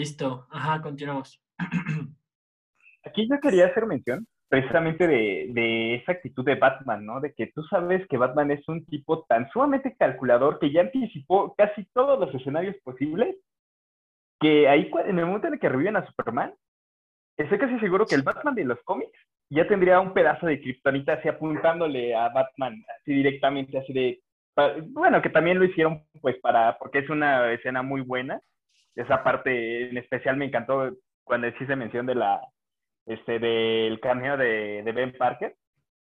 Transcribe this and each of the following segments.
Listo. Ajá, continuamos. Aquí yo quería hacer mención precisamente de, de, esa actitud de Batman, ¿no? De que tú sabes que Batman es un tipo tan sumamente calculador que ya anticipó casi todos los escenarios posibles, que ahí en el momento en el que reviven a Superman, estoy casi seguro que el Batman de los cómics ya tendría un pedazo de kriptonita así apuntándole a Batman, así directamente, así de... Bueno, que también lo hicieron pues para, porque es una escena muy buena. Esa parte en especial me encantó cuando se mención de la, este, del cameo de, de, Ben Parker.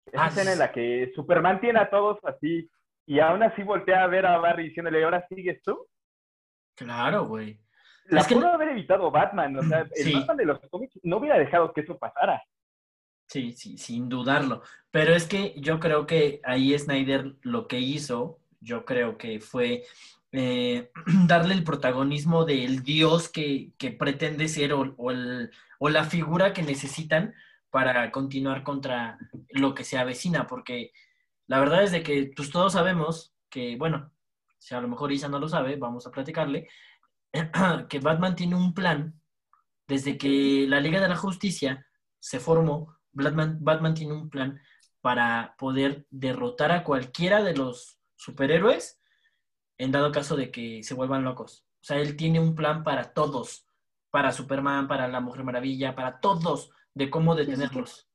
Esa ah, escena en la que Superman tiene a todos así y aún así voltea a ver a Barry diciéndole, ¿ahora sigues tú? Claro, güey. La pudo haber evitado Batman, o sea, el Batman de los cómics no hubiera dejado que eso pasara. Sí, sí, sin dudarlo. Pero es que yo creo que ahí Snyder lo que hizo, yo creo que fue eh, darle el protagonismo del dios que, pretende ser o, la figura que necesitan para continuar contra lo que se avecina, porque la verdad es de que pues, todos sabemos que, bueno, si a lo mejor Isa no lo sabe, vamos a platicarle, que Batman tiene un plan desde que la Liga de la Justicia se formó, Batman, Batman tiene un plan para poder derrotar a cualquiera de los superhéroes en dado caso de que se vuelvan locos. O sea, él tiene un plan para todos, para Superman, para la Mujer Maravilla, para todos, de cómo detenerlos.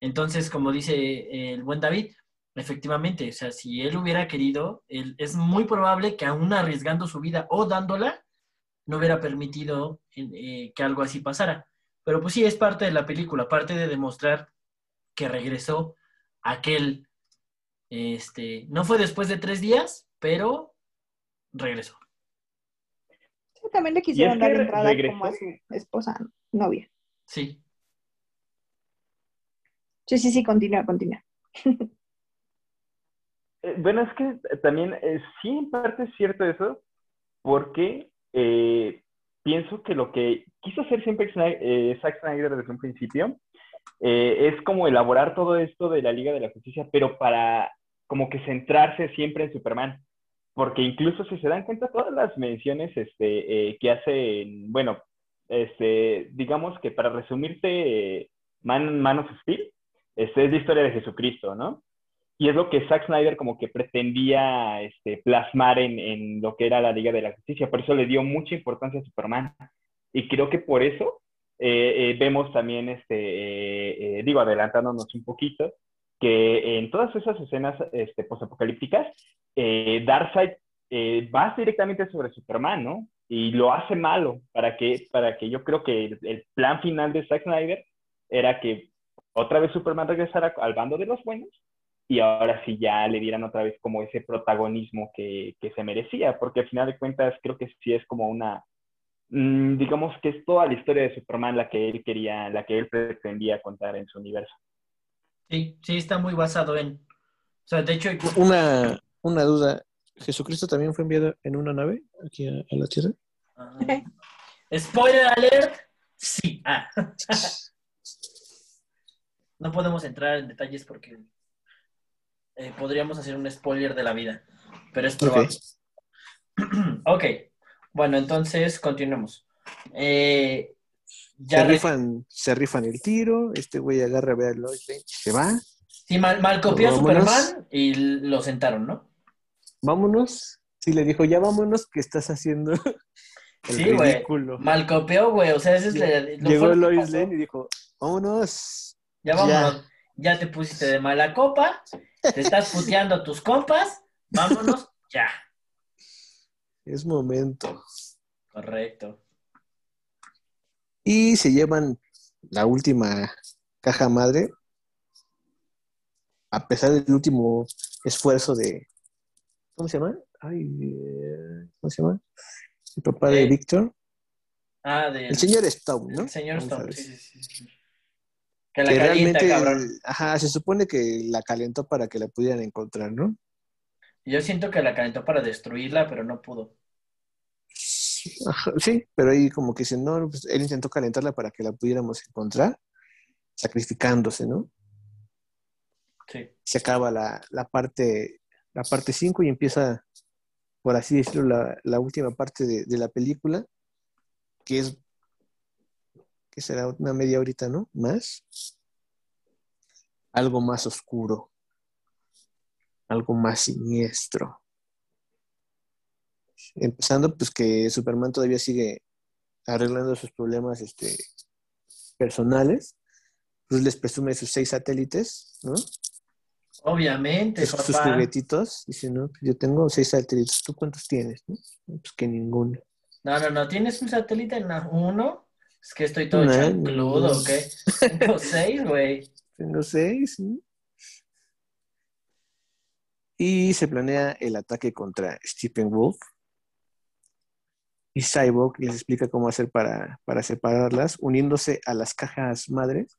Entonces, como dice el buen David, efectivamente, o sea, si él hubiera querido, es muy probable que aún arriesgando su vida o dándola, no hubiera permitido eh, que algo así pasara. Pero pues sí, es parte de la película, parte de demostrar que regresó aquel, este, no fue después de tres días, pero regresó. Sí, también le quisieron dar entrada como a su esposa, novia. Sí. Sí, sí, sí, continúa, continúa. Eh, bueno, es que también eh, sí, en parte es cierto eso, porque eh, pienso que lo que quiso hacer siempre Zack Snyder desde un principio es como elaborar todo esto de la Liga de la Justicia, pero para como que centrarse siempre en Superman porque incluso si se dan cuenta todas las menciones este, eh, que hacen, bueno, este, digamos que para resumirte, Man, Man of Steel, este, es la historia de Jesucristo, ¿no? Y es lo que Zack Snyder como que pretendía este, plasmar en, en, lo que era la Liga de la Justicia, por eso le dio mucha importancia a Superman. Y creo que por eso eh, eh, vemos también, este, digo, adelantándonos un poquito, que en todas esas escenas este, posapocalípticas, eh, Darkseid eh, va directamente sobre Superman, ¿no? Y lo hace malo para que, para que yo creo que el, plan final de Zack Snyder era que otra vez Superman regresara al bando de los buenos y ahora sí ya le dieran otra vez como ese protagonismo que, que se merecía, porque al final de cuentas creo que sí es como una, mm, digamos que es toda la historia de Superman la que él quería, la que él pretendía contar en su universo. Sí, sí, está muy basado en. O sea, de hecho. Una, una duda. ¿Jesucristo también fue enviado en una nave aquí a, la Tierra? Ah. Spoiler alert. Sí. Ah. no podemos entrar en detalles porque eh, podríamos hacer un spoiler de la vida, pero es probable. ok. Bueno, entonces continuemos. Eh, se, rifan, se rifan el tiro, este güey agarra a ver a Lois Lane, se va. Sí, mal, copió a Superman y lo sentaron, ¿no? Vámonos. Sí, le dijo, ya vámonos, que estás haciendo el sí. Mal copió, güey. O sea, ese es la, Llegó Lois Lane y dijo, vámonos. Ya vámonos. Ya. te pusiste de mala copa, te estás puteando a tus compas, vámonos ya. Es momento. Correcto y se llevan la última caja madre, a pesar del último esfuerzo de, ¿cómo se llama? Ay, ¿cómo se llama? El papá de Víctor. Ah, de... El señor Stone, ¿no? El señor Stone, sí, sí, sí. Que la calienta, cabrón. Ajá, se supone que la calentó para que la pudieran encontrar, ¿no? Yo siento que la calentó para destruirla, pero no pudo sí, pero ahí como que si no, pues, él intentó calentarla para que la pudiéramos encontrar, sacrificándose, ¿no? Sí. Se acaba la, parte la parte 5 y empieza, por así decirlo, la, última parte de, la película. que es, que será una media horita, ¿no? Más. Algo más oscuro, algo más siniestro. Empezando, pues que Superman todavía sigue arreglando sus problemas este, personales. Pues les presume sus seis satélites, ¿no? Obviamente, sus, sus juguetitos. Dice, no, pues yo tengo seis satélites. ¿Tú cuántos tienes? Pues que ninguno. No, no, no. ¿Tienes un satélite en uno? Es que estoy todo chancludo, ¿ok? Tengo seis, güey. Tengo seis, ¿sí? Y se planea el ataque contra Stephen Wolf. Y Cyborg les explica cómo hacer para, para separarlas, uniéndose a las cajas madres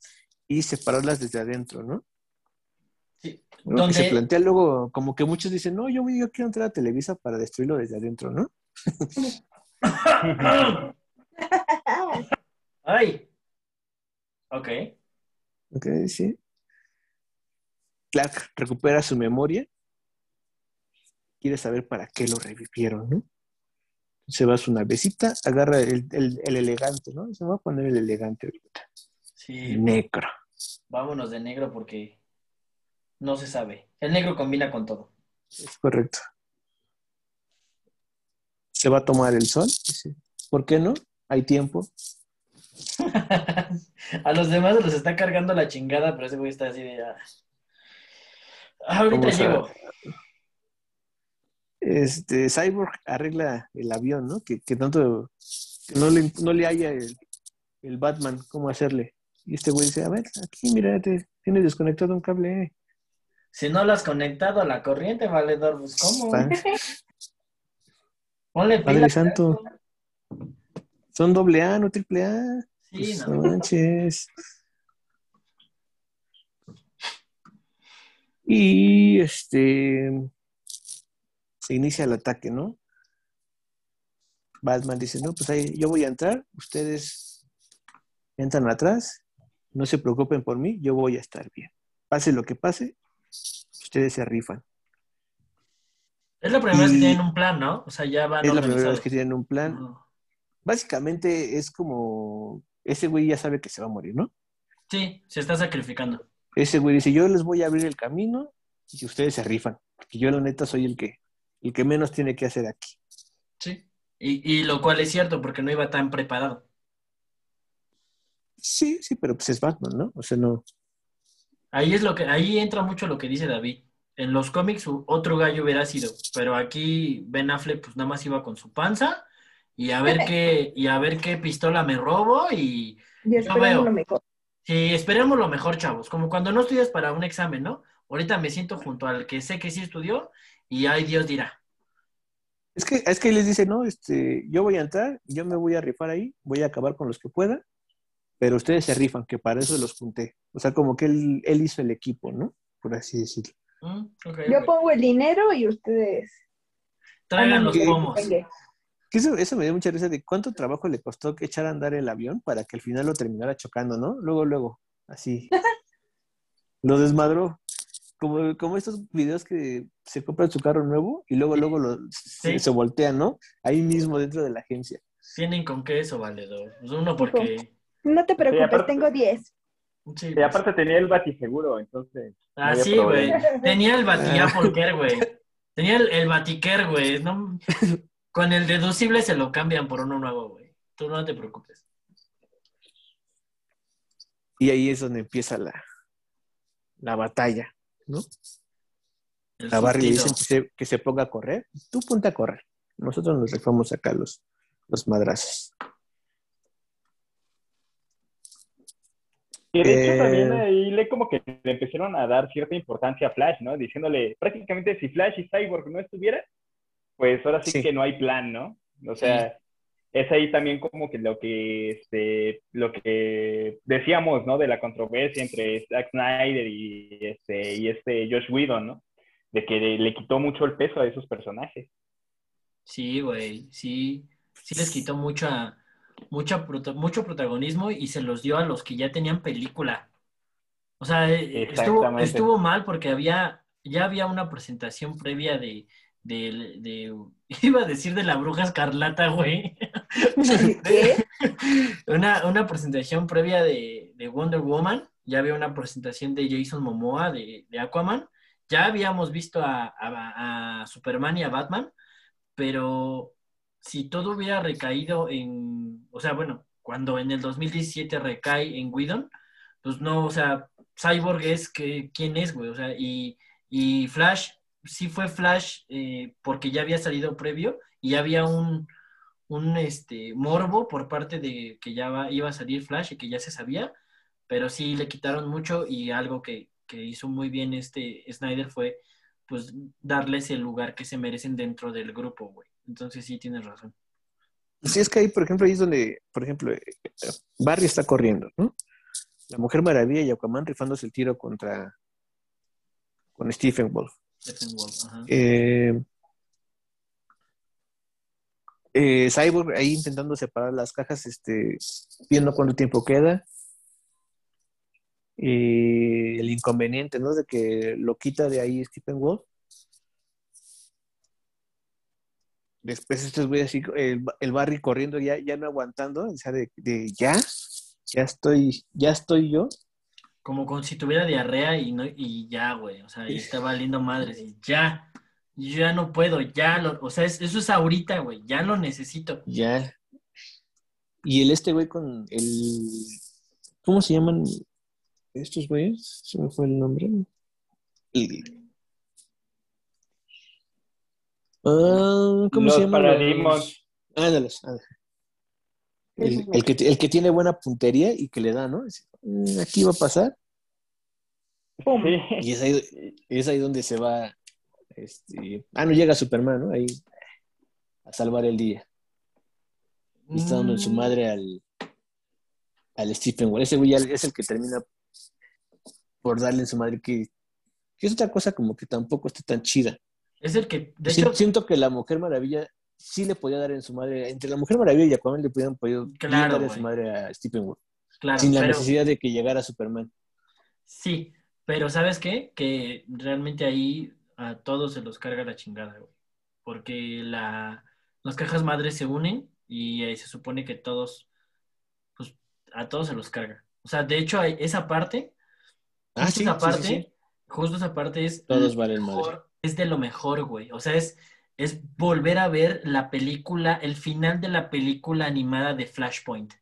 y separarlas desde adentro, ¿no? Sí. Donde... se plantea luego, como que muchos dicen, no, yo, yo quiero entrar a Televisa para destruirlo desde adentro, ¿no? Ay. Ok. Ok, sí. Clark recupera su memoria. Quiere saber para qué lo revivieron, ¿no? Se va a su navecita, agarra el, elegante, ¿no? Se va a poner el elegante ahorita. Sí. Negro. Vámonos de negro porque no se sabe. El negro combina con todo. Es correcto. Se va a tomar el sol. ¿Por qué no? Hay tiempo. a los demás los está cargando la chingada, pero ese güey está así de ya. Ah, ahorita llego. Este, Cyborg arregla el avión, ¿no? Que, tanto no le, no le haya el, Batman cómo hacerle. Y este güey dice, a ver, aquí mira, tienes desconectado un cable. Si no lo has conectado a la corriente, valedor, pues ¿cómo? Ponle Padre Santo. Son doble A, no triple A. Sí, pues, no. manches. Y este se inicia el ataque, ¿no? Batman dice, no, pues ahí yo voy a entrar, ustedes entran atrás, no se preocupen por mí, yo voy a estar bien. Pase lo que pase, ustedes se rifan. Es la primera vez que tienen un plan, ¿no? O sea, ya van Es la primera vez que tienen un plan. Básicamente es como, ese güey ya sabe que se va a morir, ¿no? Sí, se está sacrificando. Ese güey dice, yo les voy a abrir el camino y ustedes se rifan, porque yo la neta soy el que, el que menos tiene que hacer aquí. Sí, y, y lo cual es cierto, porque no iba tan preparado. Sí, sí, pero pues es Batman, ¿no? O sea, no. Ahí es lo que, ahí entra mucho lo que dice David. En los cómics otro gallo hubiera sido, pero aquí Ben Affleck pues nada más iba con su panza y a ver qué, y a ver qué pistola me robo y, y esperemos lo mejor. Sí, esperemos lo mejor, chavos. Como cuando no estudias para un examen, ¿no? Ahorita me siento junto al que sé que sí estudió y ay Dios dirá. Es que, es que les dice, no, este, yo voy a entrar, yo me voy a rifar ahí, voy a acabar con los que pueda, pero ustedes se rifan, que para eso los junté. O sea, como que él, él hizo el equipo, ¿no? Por así decirlo. Mm, yo pongo el dinero y ustedes... Traigan los pomos. eso, eso, me dio mucha risa de cuánto trabajo le costó que echar a andar el avión para que al final lo terminara chocando, ¿no? Luego, luego, así. lo desmadró como, como estos videos que se compran su carro nuevo y luego, luego lo, se, voltean, ¿no? Ahí mismo dentro de la agencia. Tienen con qué eso, valedor. Pues uno porque... No te preocupes, tengo 10. Sí, y aparte tenía el batiseguro, entonces... Ah, sí, güey. Tenía el batiapolquer, güey. Tenía el, el batiquer, güey. No, con el deducible se lo cambian por uno nuevo, güey. Tú no te preocupes. Y ahí es donde empieza la, la batalla. ¿No? La Barry le dicen que se, ponga a correr, tú ponte a correr. Nosotros nos rifamos acá los, los madrazos. Y de hecho también eh, ahí le como que le empezaron a dar cierta importancia a Flash, ¿no? Diciéndole, prácticamente si Flash y Cyborg no estuviera, pues ahora sí, que no hay plan, ¿no? O sea, es ahí también como que lo que, este, lo que decíamos, ¿no? De la controversia entre Zack Snyder y este, y este Josh Whedon, ¿no? De que le, quitó mucho el peso a esos personajes. Sí, güey, sí, sí les quitó mucha, mucha, mucho protagonismo y se los dio a los que ya tenían película. O sea, eh, estuvo, estuvo mal porque había, ya había una presentación previa de, de, de, iba a decir de la bruja escarlata, güey. una, una presentación previa de, de, Wonder Woman, ya había una presentación de Jason Momoa de, de Aquaman, ya habíamos visto a, a, Superman y a Batman, pero si todo hubiera recaído en, o sea, bueno, cuando en el 2017 recae en Whedon, pues no, o sea, Cyborg es que, quién es, güey, o sea, y, y Flash sí fue Flash eh, porque ya había salido previo y había un, un este, morbo por parte de que ya iba a salir Flash y que ya se sabía, pero sí le quitaron mucho y algo que, hizo muy bien este Snyder fue pues darles el lugar que se merecen dentro del grupo, güey. Entonces sí tienes razón. Sí, es que ahí, por ejemplo, ahí es donde, por ejemplo, eh, Barry está corriendo, ¿no? La Mujer Maravilla y Aquaman rifándose el tiro contra con Stephen Wolf. Eh, eh, Cyborg ahí intentando separar las cajas, este, viendo cuánto tiempo queda. Y el inconveniente, ¿no? De que lo quita de ahí Stephen Wolf. Después estos voy así, el, el Barry corriendo ya, ya no aguantando, o sea, de, de ya, ya estoy, ya estoy yo. Como con si tuviera diarrea y, no, y ya, güey. O sea, y está valiendo madres y ya. Yo ya no puedo, ya lo, o sea, eso es ahorita, güey, ya lo necesito. Ya. Y el este güey con el, ¿cómo se llaman estos güeyes? Se me fue el nombre. Ah, ¿Cómo se llaman? Paradigmas. Ándales, ándales. El, el, que, el que tiene buena puntería y que le da, ¿no? Mm, aquí va a pasar. Y es ahí, es ahí donde se va. Este, ah, no llega Superman, ¿no? Ahí a salvar el día. Y está dando en su mm. madre al, al Stephen Wall. Ese güey es el que termina por darle en su madre que, que, es otra cosa como que tampoco está tan chida. Es el que, de hecho... Siento que la Mujer Maravilla sí le podía dar en su madre, entre la Mujer Maravilla y Aquaman le podían podido dar en su madre a Stephen Sin la necesidad de que llegara Superman. Sí, pero ¿sabes qué? Que realmente ahí a todos se los carga la chingada, güey. Porque la, las cajas madres se unen y ahí se supone que todos, pues a todos se los carga. O sea, de hecho, hay esa parte, ah, sí, esa parte, justo esa parte es... Todos valen madre. Es de lo mejor, güey. O sea, es, es volver a ver la película, el final de la película animada de Flashpoint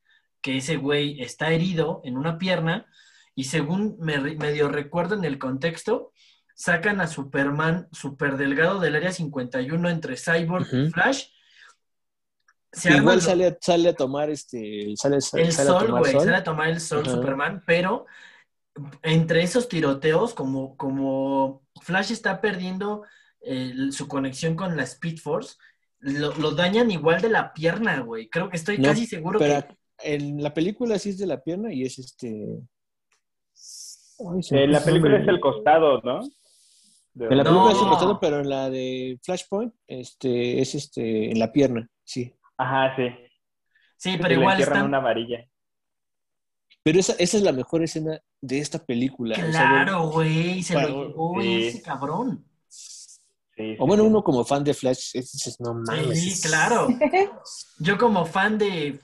que ese güey está herido en una pierna y según me, medio recuerdo en el contexto, sacan a Superman super delgado del área 51 entre Cyborg y Flash. Igual sale, sale, a tomar este sale, el sol, güey, sale a tomar el sol Superman, pero entre esos tiroteos, como, como Flash está perdiendo eh, su conexión con la Speed Force, lo, dañan igual de la pierna, güey. Creo que estoy casi seguro que en la película sí es de la pierna y es este. en la película es el costado, ¿no? En la película es el costado, pero en la de Flashpoint este, es este, en la pierna, sí. Ajá, sí. Sí, pero igual está. una varilla. Pero esa, esa es la mejor escena de esta película. Claro, güey, se lo llevó ese cabrón. Sí, o bueno, uno como fan de Flash, dices, no mames. Sí, claro. Yo como fan de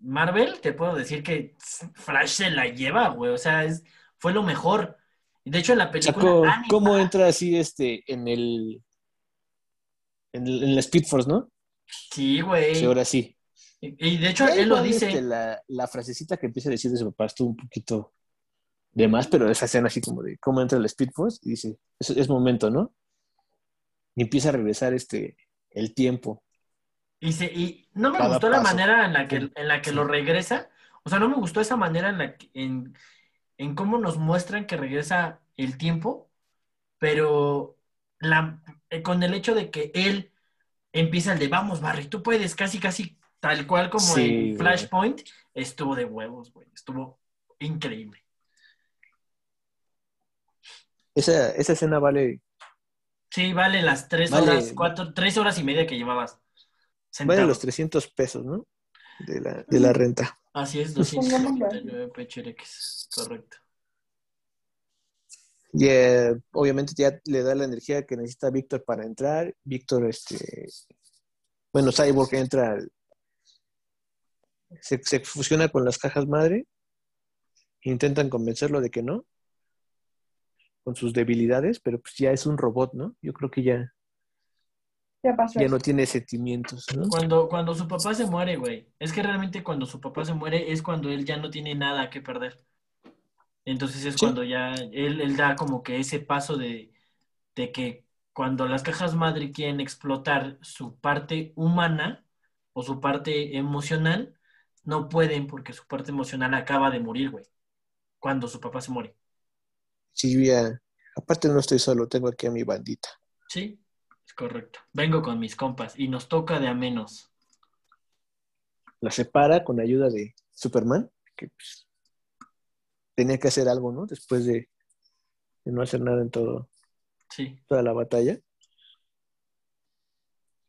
Marvel, te puedo decir que Flash se la lleva, güey. O sea, es, fue lo mejor. De hecho, en la película. ¿Cómo entra así este en el. En, la Speed Force, ¿no? Sí, güey. Sí, ahora sí. Y, de hecho, él lo dice. Este, la, la, frasecita que empieza a decir de su papá estuvo un poquito de más, pero esa escena así como de cómo entra la Speed Force y dice, es, es momento, ¿no? Y empieza a regresar este el tiempo. Y, y no me gustó la manera en la, que, en la que lo regresa. O sea, no me gustó esa manera en la que, en, en cómo nos muestran que regresa el tiempo, pero la, eh, con el hecho de que él empieza el de vamos, Barry, tú puedes, casi, casi tal cual como en Flashpoint, estuvo de huevos, güey. Estuvo increíble. Esa, esa escena vale. Sí, vale las tres horas, cuatro, tres horas y media que llevabas. Vale los 300 pesos, ¿no? De la, de la renta. Así es, 259 pechereques, correcto. Y eh, obviamente ya le da la energía que necesita Víctor para entrar. Víctor, este, bueno, Cyborg entra, se, se fusiona con las cajas madre. Intentan convencerlo de que no, con sus debilidades, pero pues ya es un robot, ¿no? Yo creo que ya, Ya pasó. ya no tiene sentimientos, ¿no? Cuando, cuando su papá se muere, güey. Es que realmente cuando su papá se muere es cuando él ya no tiene nada que perder. Entonces es Sí. cuando ya él, él da como que ese paso de, de que cuando las cajas madre quieren explotar su parte humana o su parte emocional, no pueden porque su parte emocional acaba de morir, güey. Cuando su papá se muere. Sí, ya, aparte no estoy solo, tengo aquí a mi bandita. Sí, es correcto. Vengo con mis compas y nos toca de a menos. La separa con ayuda de Superman, que pues, tenía que hacer algo, ¿no? Después de, de no hacer nada en todo, Sí. toda la batalla.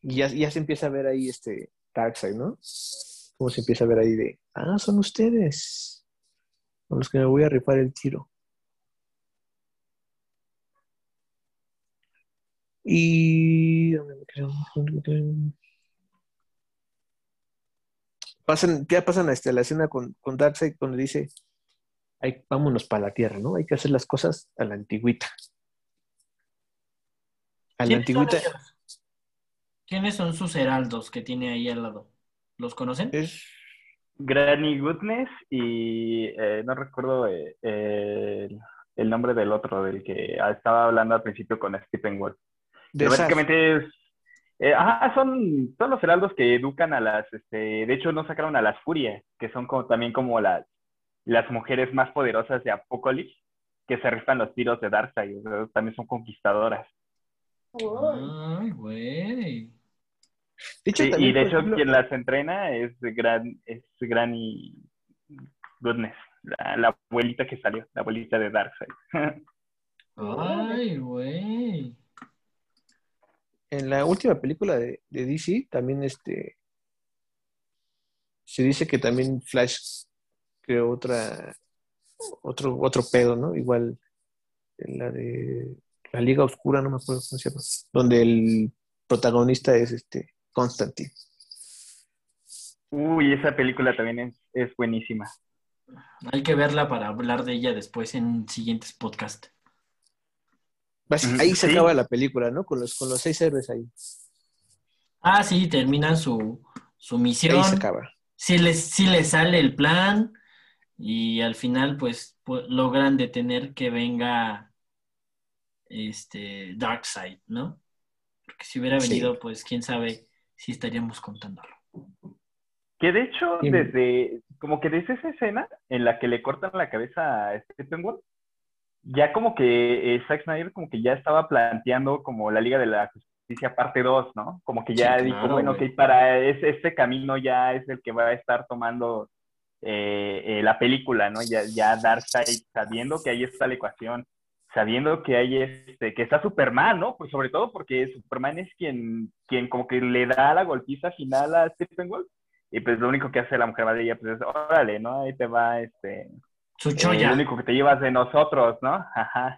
Y ya, ya se empieza a ver ahí este Darkseid, ¿no? Como se empieza a ver ahí de, ah, son ustedes, con los que me voy a rifar el tiro. Y... Pasan, ya pasan a este, la escena con, con Darkseid cuando dice, Ay, vámonos para la Tierra, ¿no? Hay que hacer las cosas a la antigüita. A la ¿Quiénes son antigüita? ¿Quiénes son sus heraldos que tiene ahí al lado? ¿Los conocen? es Granny Goodness y eh, no recuerdo eh, eh, el, el nombre del otro, del que estaba hablando al principio con Stephen Wolf. De básicamente es. eh, ajá, son, son los heraldos que educan a las. Este, de hecho, no sacaron a las Furias, que son como, también como las, las mujeres más poderosas de Apocalypse, que se rifan los tiros de Darkseid. o sea, también son conquistadoras. Ay, güey. Sí, y de hecho, ejemplo, quien las entrena es, gran, es Granny Goodness, la, la abuelita que salió, la abuelita de Darkseid. Ay, güey. En la última película de, de DC también este se dice que también Flash creó otra otro otro pedo, ¿no? Igual en la de la Liga Oscura, no me acuerdo cómo se llama, donde el protagonista es este Constantine. Uy, esa película también es, es buenísima. Hay que verla para hablar de ella después en siguientes podcasts. Ahí se sí. acaba la película, ¿no? Con los, con los seis héroes ahí. Ah, sí, terminan su, su misión. Ahí se acaba. Sí les, sí les sale el plan y al final pues, pu- logran detener que venga este Darkseid, ¿no? Porque si hubiera Sí. venido, pues quién sabe si estaríamos contándolo. Que de hecho, Sí. desde, como que desde esa escena en la que le cortan la cabeza a Steppenwolf, ya como que eh, Zack Snyder como que ya estaba planteando como la Liga de la Justicia parte 2, ¿no? Como que ya Sí, dijo, claro, bueno, ok, para es- este camino ya es el que va a estar tomando eh, eh, la película, ¿no? Ya, ya Darkseid sabiendo que ahí está la ecuación, sabiendo que hay este, que está Superman, ¿no? Pues sobre todo porque Superman es quien, quien como que le da la golpiza final a Steppenwolf. Y pues lo único que hace la mujer maravilla, pues es, órale, ¿no? Ahí te va, este, Su eh, choya. lo único que te llevas de nosotros, ¿no? Ajá.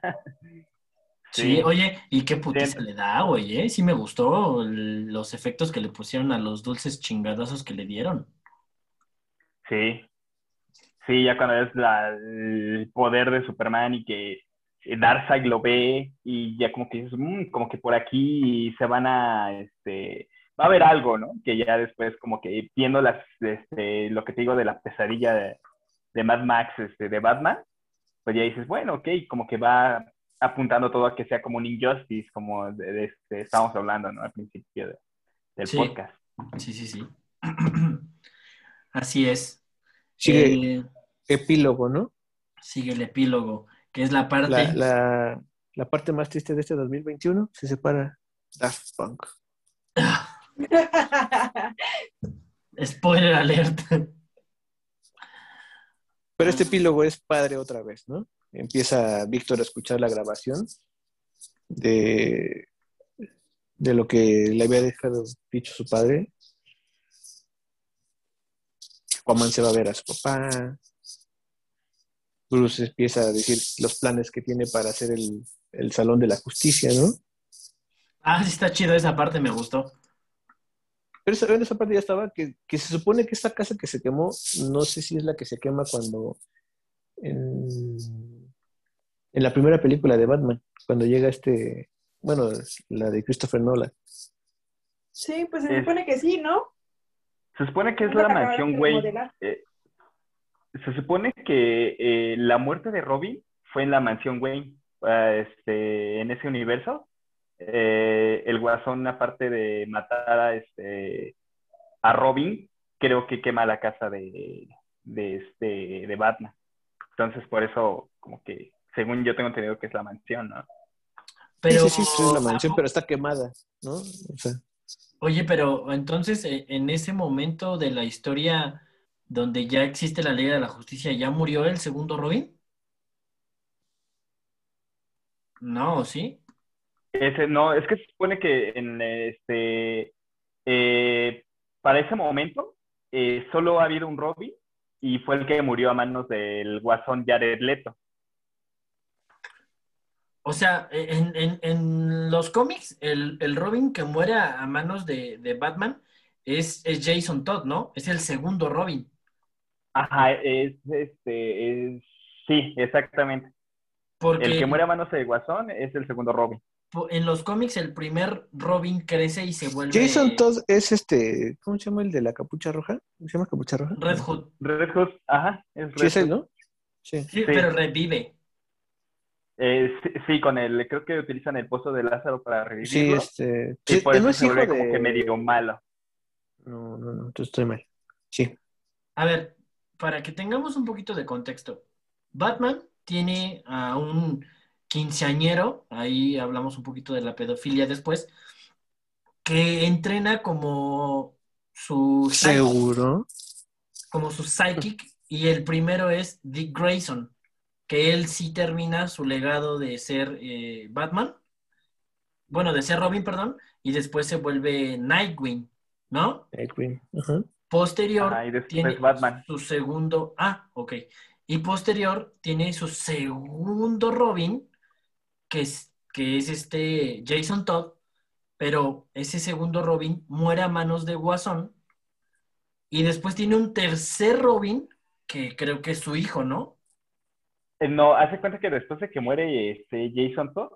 Sí, oye, ¿y qué putiza Sí. le da, güey? eh? Sí me gustó el- los efectos que le pusieron a los dulces chingadazos que le dieron. Sí. Sí, ya cuando es la, el poder de Superman y que eh, Darkseid lo ve y ya como que dices, "Mm, como que por aquí se van a, este, va a haber algo, ¿no? Que ya después como que viendo las, este, lo que te digo de la pesadilla de, de Mad Max, este, de Batman, pues ya dices, bueno, ok, como que va apuntando todo a que sea como un injustice, como de, de este, estábamos hablando, ¿no? Al principio de- del Sí. podcast. Sí, sí, sí. Así es. Sigue Eh, epílogo, ¿no? sigue el epílogo, que es la parte. La, la, la parte más triste de este 2021 se separa Daft Punk. Spoiler alert. Pero este epílogo es padre otra vez, ¿no? Empieza Víctor a escuchar la grabación de, de lo que le había dejado dicho su padre. Aquaman se va a ver a su papá. Bruce empieza a decir los planes que tiene para hacer el, el Salón de la Justicia, ¿no? Ah, sí está chido esa parte, me gustó. Pero esa, en esa parte ya estaba, que, que, se supone que esta casa que se quemó, no sé si es la que se quema cuando... En, en la primera película de Batman, cuando llega este, bueno, la de Christopher Nolan. Sí, pues se supone que sí, ¿no? Se supone que es la mansión Wayne. Eh, se supone que eh, la muerte de Robin fue en la mansión Wayne. Ah, este, en ese universo. Eh, el guasón, aparte de matar a, este, a Robin, creo que quema la casa de, de, este, de Batman. Entonces, por eso, como que, según yo tengo entendido que es la mansión, ¿no? Pero... Sí, sí, sí, es la mansión, pero está quemada, ¿no? O sea... Oye, pero entonces, eh, en ese momento de la historia donde ya existe la ley de la justicia, ¿ya murió el segundo Robin? No, ¿sí? Ese, no, es que se supone que en este eh, para ese momento eh, solo ha habido un Robin y fue el que murió a manos del guasón Jared Leto. O sea, en, los cómics, el, Robin que muere a, manos de, Batman es, es, Jason Todd, ¿no? Es el segundo Robin. Ajá, es este, es, sí, exactamente. El que muere a manos de Guasón es el segundo Robin. En los cómics, el primer Robin crece y se vuelve. Jason Todd es este. ¿Cómo se llama el de la capucha roja? ¿Cómo se llama capucha roja? Red Hood. Red Hood, ajá. Es sí, es él, ¿no? Sí. sí. pero revive. Eh, sí, con el. Creo que utilizan el pozo de Lázaro para revivir. Sí, este. Y por eso se vuelve como que medio malo. No, no, no, estoy mal. Sí. A ver, para que tengamos un poquito de contexto. Batman tiene a un quinceañero, ahí hablamos un poquito de la pedofilia después, que entrena como su... Seguro. Como su psychic, y el primero es Dick Grayson, que él sí termina su legado de ser eh, Batman, bueno, de ser Robin, perdón, y después se vuelve Nightwing, ¿no? Nightwing, Posterior tiene Batman. su segundo, ah, ok, y posterior tiene su segundo Robin, que es, que es este Jason Todd, pero ese segundo Robin muere a manos de Guasón. Y después tiene un tercer Robin, que creo que es su hijo, ¿no? Eh, no, hace cuenta que después de que muere este Jason Todd,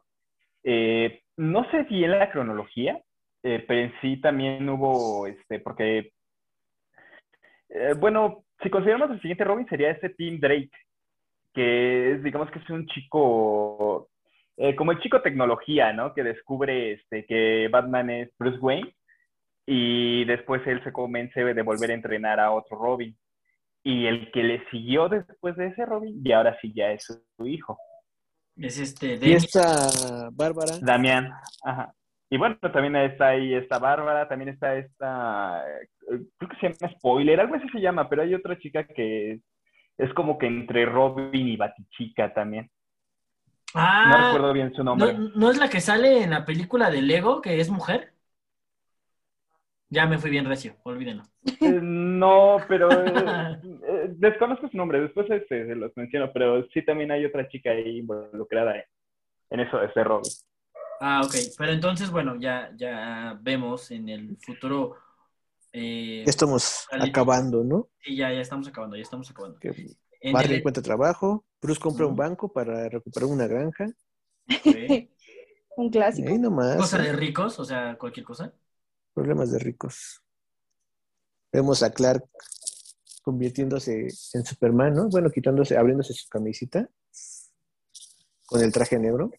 eh, no sé si en la cronología, eh, pero en sí también hubo, este, porque, bueno, si consideramos el siguiente Robin, sería ese Tim Drake, que es, digamos que es un chico, eh, como el chico tecnología, ¿no? Que descubre este, que Batman es Bruce Wayne y después él se convence de volver a entrenar a otro Robin. Y el que le siguió después de ese Robin, y ahora sí ya es su hijo. Es este. ¿Y esta Bárbara? Damián, ajá. Y bueno, también está ahí esta Bárbara, también está esta, eh, creo que se llama Spoiler, algo así se llama, pero hay otra chica que es como que entre Robin y Batichica también. Ah, no recuerdo bien su nombre. ¿no, es la que sale en la película de Lego, que es mujer? Ya me fui bien recio, olvídenlo. Eh, no, pero eh, desconozco su nombre, después este, se los menciono, pero sí también hay otra chica ahí involucrada en eso de ser Robin. Ah, ok. Pero entonces, bueno, ya, ya vemos en el futuro. Eh, estamos acabando, ¿no? Sí, ya, ya estamos acabando, ya estamos acabando. Barry encuentra trabajo, Bruce compra un banco para recuperar una granja. un clásico. Ahí nomás. Cosa de ricos, o sea, cualquier cosa. Problemas de ricos. Vemos a Clark convirtiéndose en Superman, ¿no? Bueno, quitándose, abriéndose su camisita con el traje negro.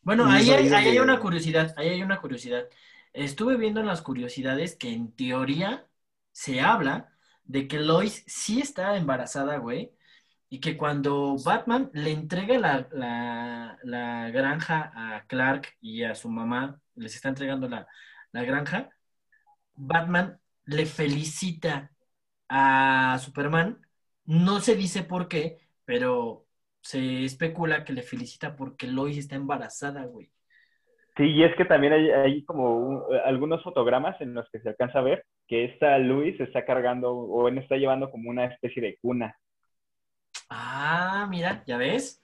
Bueno, ahí hay, una curiosidad, ahí hay una curiosidad. Estuve viendo en las curiosidades que en teoría se habla de que Lois sí está embarazada, güey, y que cuando Batman le entrega la, la, granja a Clark y a su mamá, les está entregando la, la granja, Batman le felicita a Superman, no se dice por qué, pero se especula que le felicita porque Lois está embarazada, güey. Sí, y es que también hay, como algunos fotogramas en los que se alcanza a ver que esta Luis está cargando o está llevando como una especie de cuna. Ah, mira, ¿ya ves?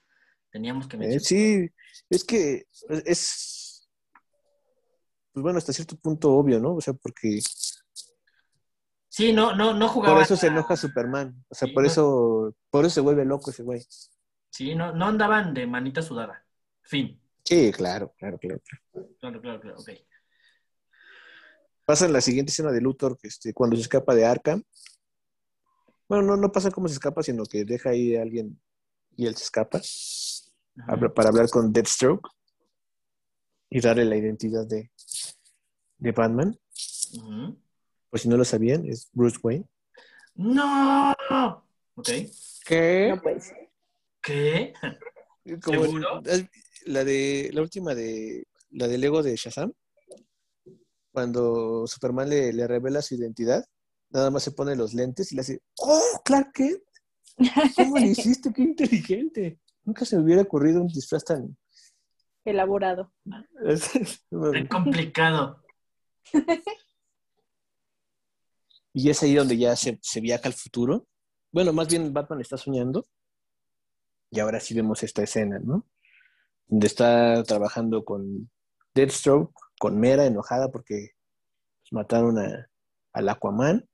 Teníamos que mencionar. Eh, sí, es que es, pues bueno, hasta cierto punto obvio, ¿no? O sea, porque Sí, no, no, no jugaba. por eso se enoja Superman. O sea, Sí, por no. eso, por eso se vuelve loco ese güey. Sí, no, no andaban de manita sudada. Fin. Sí, claro, claro, claro. Claro, claro, claro, ok. Pasa en la siguiente escena de Luthor, que este, cuando se escapa de Arkham. Bueno, no, no pasa cómo se escapa, sino que deja ahí a alguien y él se escapa Ajá. para hablar con Deathstroke y darle la identidad de, de Batman. Ujú. Por si no lo sabían, es Bruce Wayne. ¡No! Ok. ¿Qué? No puede ser. ¿Qué? Como ¿Seguro? la de la última de la del Lego de Shazam, cuando Superman le, le revela su identidad, nada más se pone los lentes y le hace, ¡Oh, Clark Kent! ¿Cómo lo hiciste? ¡Qué inteligente! Nunca se me hubiera ocurrido un disfraz tan... Elaborado. Tan complicado. y es ahí donde ya se, se viaja al futuro. Bueno, más bien Batman está soñando. Y ahora sí vemos esta escena, ¿no? Donde está trabajando con Deathstroke, con Mera enojada porque mataron a, al Aquaman.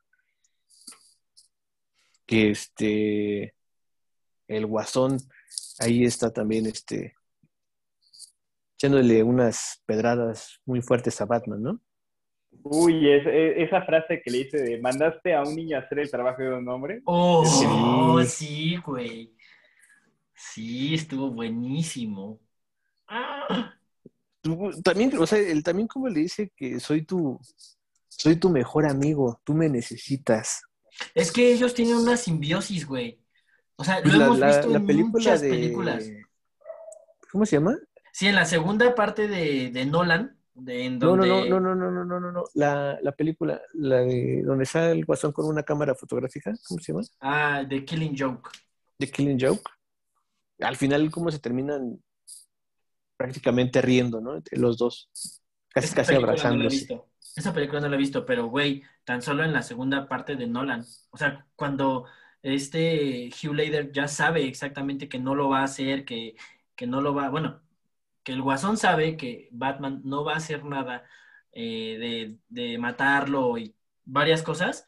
Que este. El Guasón, ahí está también este. echándole unas pedradas muy fuertes a Batman, ¿no? Uy, es- es- esa frase que le dice de mandaste a un niño a hacer el trabajo de un hombre. Oh, Sí. sí, güey. Sí, estuvo buenísimo. Ah, Tú- también, o sea, él también como le dice que soy tu, soy tu mejor amigo, tú me necesitas. Es que ellos tienen una simbiosis, güey. O sea, lo Pues la, hemos visto la en película muchas de... películas. ¿Cómo se llama? Sí, en la segunda parte de, de Nolan, de, en No, no, donde... no, no, no, no, no, no, no. La, la película, la de donde sale el guasón con una cámara fotográfica, ¿cómo se llama? Ah, The Killing Joke. The Killing Joke. Al final, cómo se terminan prácticamente riendo, ¿no? Entre los dos. Casi, Esa casi película no Esa película no la he visto, pero güey, tan solo en la segunda parte de Nolan. O sea, cuando este Hugh Lader ya sabe exactamente que no lo va a hacer, que, que no lo va, bueno, que el Guasón sabe que Batman no va a hacer nada eh, de, de matarlo y varias cosas,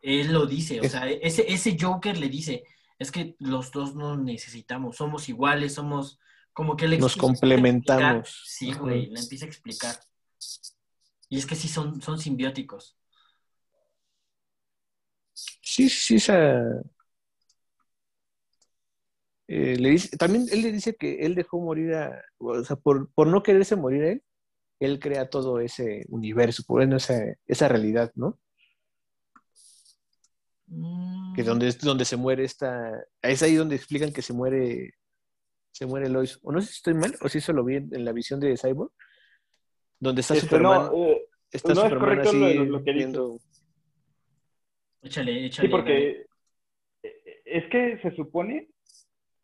él lo dice, o sea, ese, ese Joker le dice, es que los dos nos necesitamos, somos iguales, somos como que le Nos complementamos. Sí, güey, le empieza a explicar. Y es que sí son, son simbióticos. Sí, sí, esa. Eh, le dice, también él le dice que él dejó morir a. O sea, por, por no quererse morir él, él crea todo ese universo, por bueno, esa, esa realidad, ¿no? Mm, Que donde, es donde se muere esta. Es ahí donde explican que se muere. Se muere Lois. O no sé si estoy mal, o si eso lo vi en, en la visión de Cyborg. Donde está Este, Superman. no, eh, está no es correcto así lo- lo que dice. viendo- Échale, échale. Sí, porque eh, es que se supone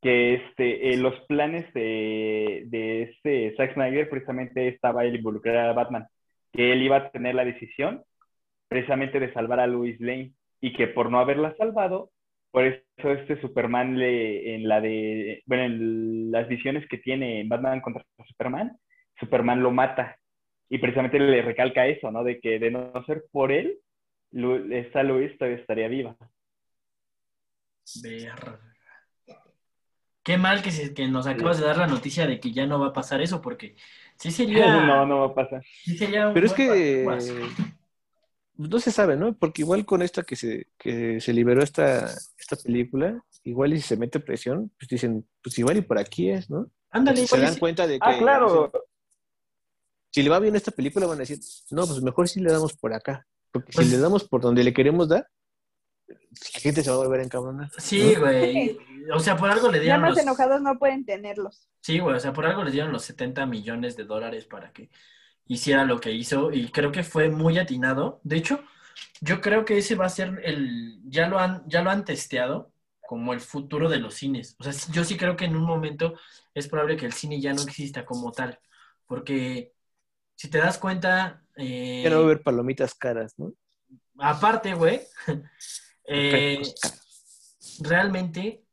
que este, eh, los planes de, de este Zack Snyder precisamente estaba él involucrar a Batman, que él iba a tener la decisión precisamente de salvar a Louis Lane y que por no haberla salvado, por eso este Superman le, en la de, bueno, en las visiones que tiene en Batman contra Superman, Superman lo mata y precisamente le recalca eso, ¿no? De que de no ser por él, Lu- esta Louis todavía estaría viva. Verga. Qué mal que, se- que nos acabas de dar la noticia de que ya no va a pasar eso, porque sí sería. No, no va a pasar. sí sería un Pero es que parteaguas. no se sabe, ¿no? Porque igual con esta que se, que se liberó esta, esta película, igual y si se mete presión, pues dicen, pues igual y por aquí es, ¿no? Ándale, se dan cuenta de que Ah, claro. Si le va bien esta película van a decir, no, pues mejor si le damos por acá. Porque Pues- si le damos por donde le queremos dar, la gente se va a volver a encabronar. Sí, ¿no? güey. O sea, por algo le Ya dieron más los... enojados no pueden tenerlos. Sí, güey, o sea, por algo les dieron los 70 millones de dólares para que hiciera lo que hizo y creo que fue muy atinado. De hecho, yo creo que ese va a ser el, ya lo han, ya lo han testeado como el futuro de los cines. O sea, yo sí creo que en un momento es probable que el cine ya no exista como tal, porque si te das cuenta, eh, Ya no va a haber palomitas caras, ¿no? aparte, güey, eh, caros. realmente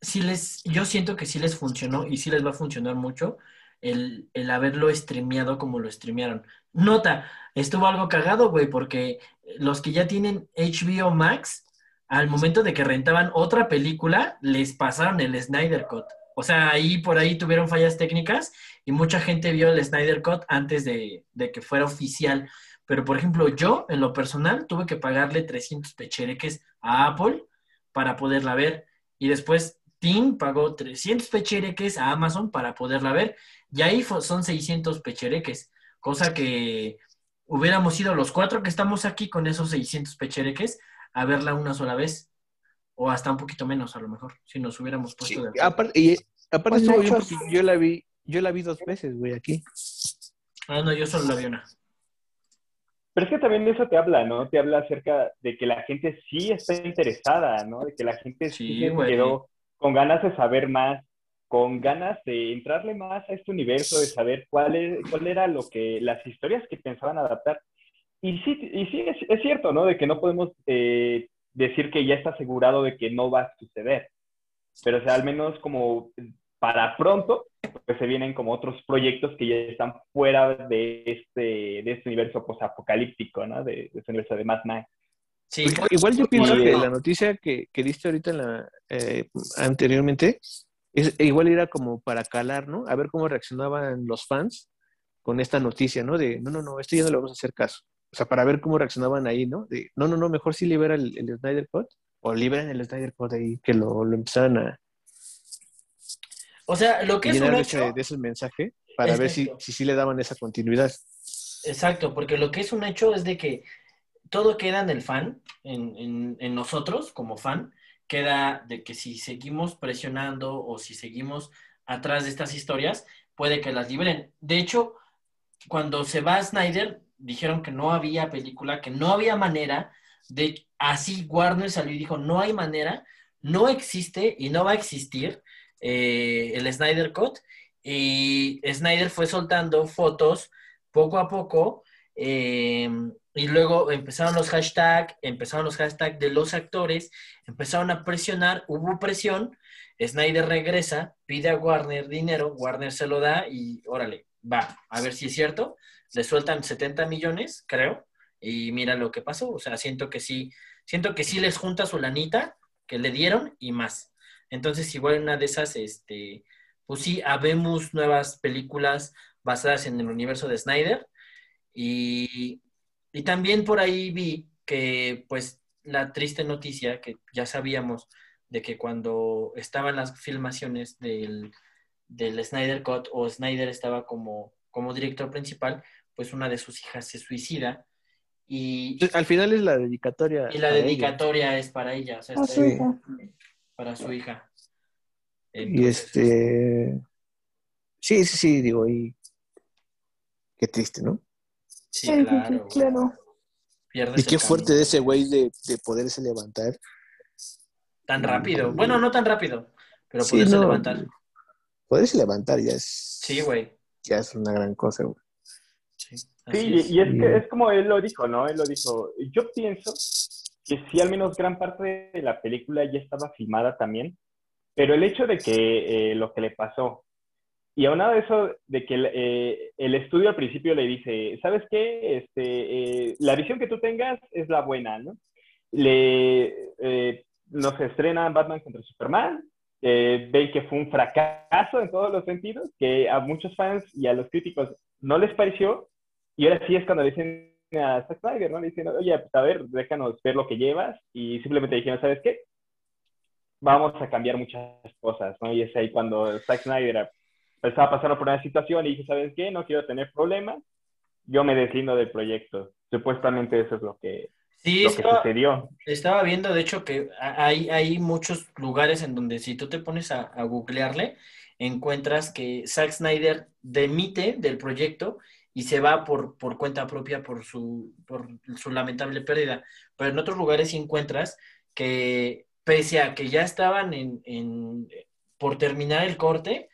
sí les, yo siento que sí les funcionó y sí les va a funcionar mucho el, el haberlo streameado como lo streamearon. Nota, estuvo algo cagado, güey, porque los que ya tienen HBO Max, al momento de que rentaban otra película, les pasaron el Snyder Cut. O sea, ahí por ahí tuvieron fallas técnicas y mucha gente vio el Snyder Cut antes de, de que fuera oficial. Pero, por ejemplo, yo, en lo personal, tuve que pagarle 300 pechereques a Apple para poderla ver. Y después Tim pagó 300 pechereques a Amazon para poderla ver. Y ahí son 600 pechereques. Cosa que hubiéramos sido los cuatro que estamos aquí con esos 600 pechereques a verla una sola vez. O hasta un poquito menos, a lo mejor, si nos hubiéramos puesto de Aparte, y aparte yo la vi, yo la vi dos veces, güey, aquí. Ah, no, yo solo la vi una. Pero es que también eso te habla, ¿no? Te habla acerca de que la gente sí está interesada, ¿no? De que la gente sí, quedó con ganas de saber más, con ganas de entrarle más a este universo, de saber cuál, es, cuál era lo que, las historias que pensaban adaptar. Y sí, y sí es, cierto, ¿no? De que no podemos eh, decir que ya está asegurado de que no va a suceder. Pero, o sea, al menos como para pronto, pues se vienen como otros proyectos que ya están fuera de este, de este universo posapocalíptico, ¿no? De, este universo de Mad Max. Sí, igual yo pienso que la noticia que, que diste ahorita en la, eh, anteriormente, es, igual era como para calar, ¿no? A ver cómo reaccionaban los fans con esta noticia, ¿no? De, no, no, no, esto ya no le vamos a hacer caso. O sea, para ver cómo reaccionaban ahí, ¿no? De, no, no, no, mejor sí libera el, el Snyder Cut o liberan el Snyder Cut ahí, que lo, lo empezaran a... O sea, lo que es un hecho... De, ese mensaje para ver si, si sí le daban esa continuidad. Exacto, porque lo que es un hecho es de que todo queda en el fan, en, en, en nosotros como fan, queda de que si seguimos presionando o si seguimos atrás de estas historias, puede que las liberen. De hecho, cuando se va a Snyder, dijeron que no había película, que no había manera de... Así Warner salió y dijo, no hay manera, no existe y no va a existir eh, el Snyder Cut. Y Snyder fue soltando fotos poco a poco eh, y luego empezaron los hashtags, empezaron los hashtags de los actores, empezaron a presionar, hubo presión, Snyder regresa, pide a Warner dinero, Warner se lo da y órale, va, a ver si es cierto, le sueltan 70 millones, creo, y mira lo que pasó, o sea, siento que sí, siento que sí les junta su lanita que le dieron y más. Entonces, igual una de esas, este, pues sí, habemos nuevas películas basadas en el universo de Snyder y y también por ahí vi que, pues, la triste noticia que ya sabíamos de que cuando estaban las filmaciones del, del Snyder Cut o Snyder estaba como, como director principal, pues una de sus hijas se suicida. Y al final es la dedicatoria. Y la dedicatoria es para ella, o sea, sí. Para su hija. y este. Sí, sí, sí, digo, y. Qué triste, ¿no? Sí, claro. y qué fuerte de ese güey de, poderse levantar. Tan rápido. Bueno, no tan rápido, pero poderse levantar. Poderse levantar ya es. Sí, güey. Ya es una gran cosa, güey. Sí, y es que es como él lo dijo, ¿no? Él lo dijo. Yo pienso que sí, al menos gran parte de la película ya estaba filmada también, pero el hecho de que eh, lo que le pasó y aunado eso, de que eh, el, estudio al principio le dice, ¿sabes qué? Este, eh, la visión que tú tengas es la buena, ¿no? Le, eh, nos estrena Batman contra Superman, ven que fue un fracaso en todos los sentidos, que a muchos fans y a los críticos no les pareció, y ahora sí es cuando dicen a Zack Snyder, ¿no? Le dicen, oye, pues, a ver, déjanos ver lo que llevas, y simplemente dijeron, ¿sabes qué? Vamos a cambiar muchas cosas, ¿no? Y es ahí cuando Zack Snyder estaba pasando por una situación y dije, ¿sabes qué? No quiero tener problemas, yo me deslindo del proyecto. Supuestamente eso es lo que, sí, sucedió. Estaba viendo, de hecho, que hay, hay muchos lugares en donde si tú te pones a, googlearle, encuentras que Zack Snyder demite del proyecto y se va por, por cuenta propia por su, por su lamentable pérdida. Pero en otros lugares sí encuentras que pese a que ya estaban en, en, por terminar el corte,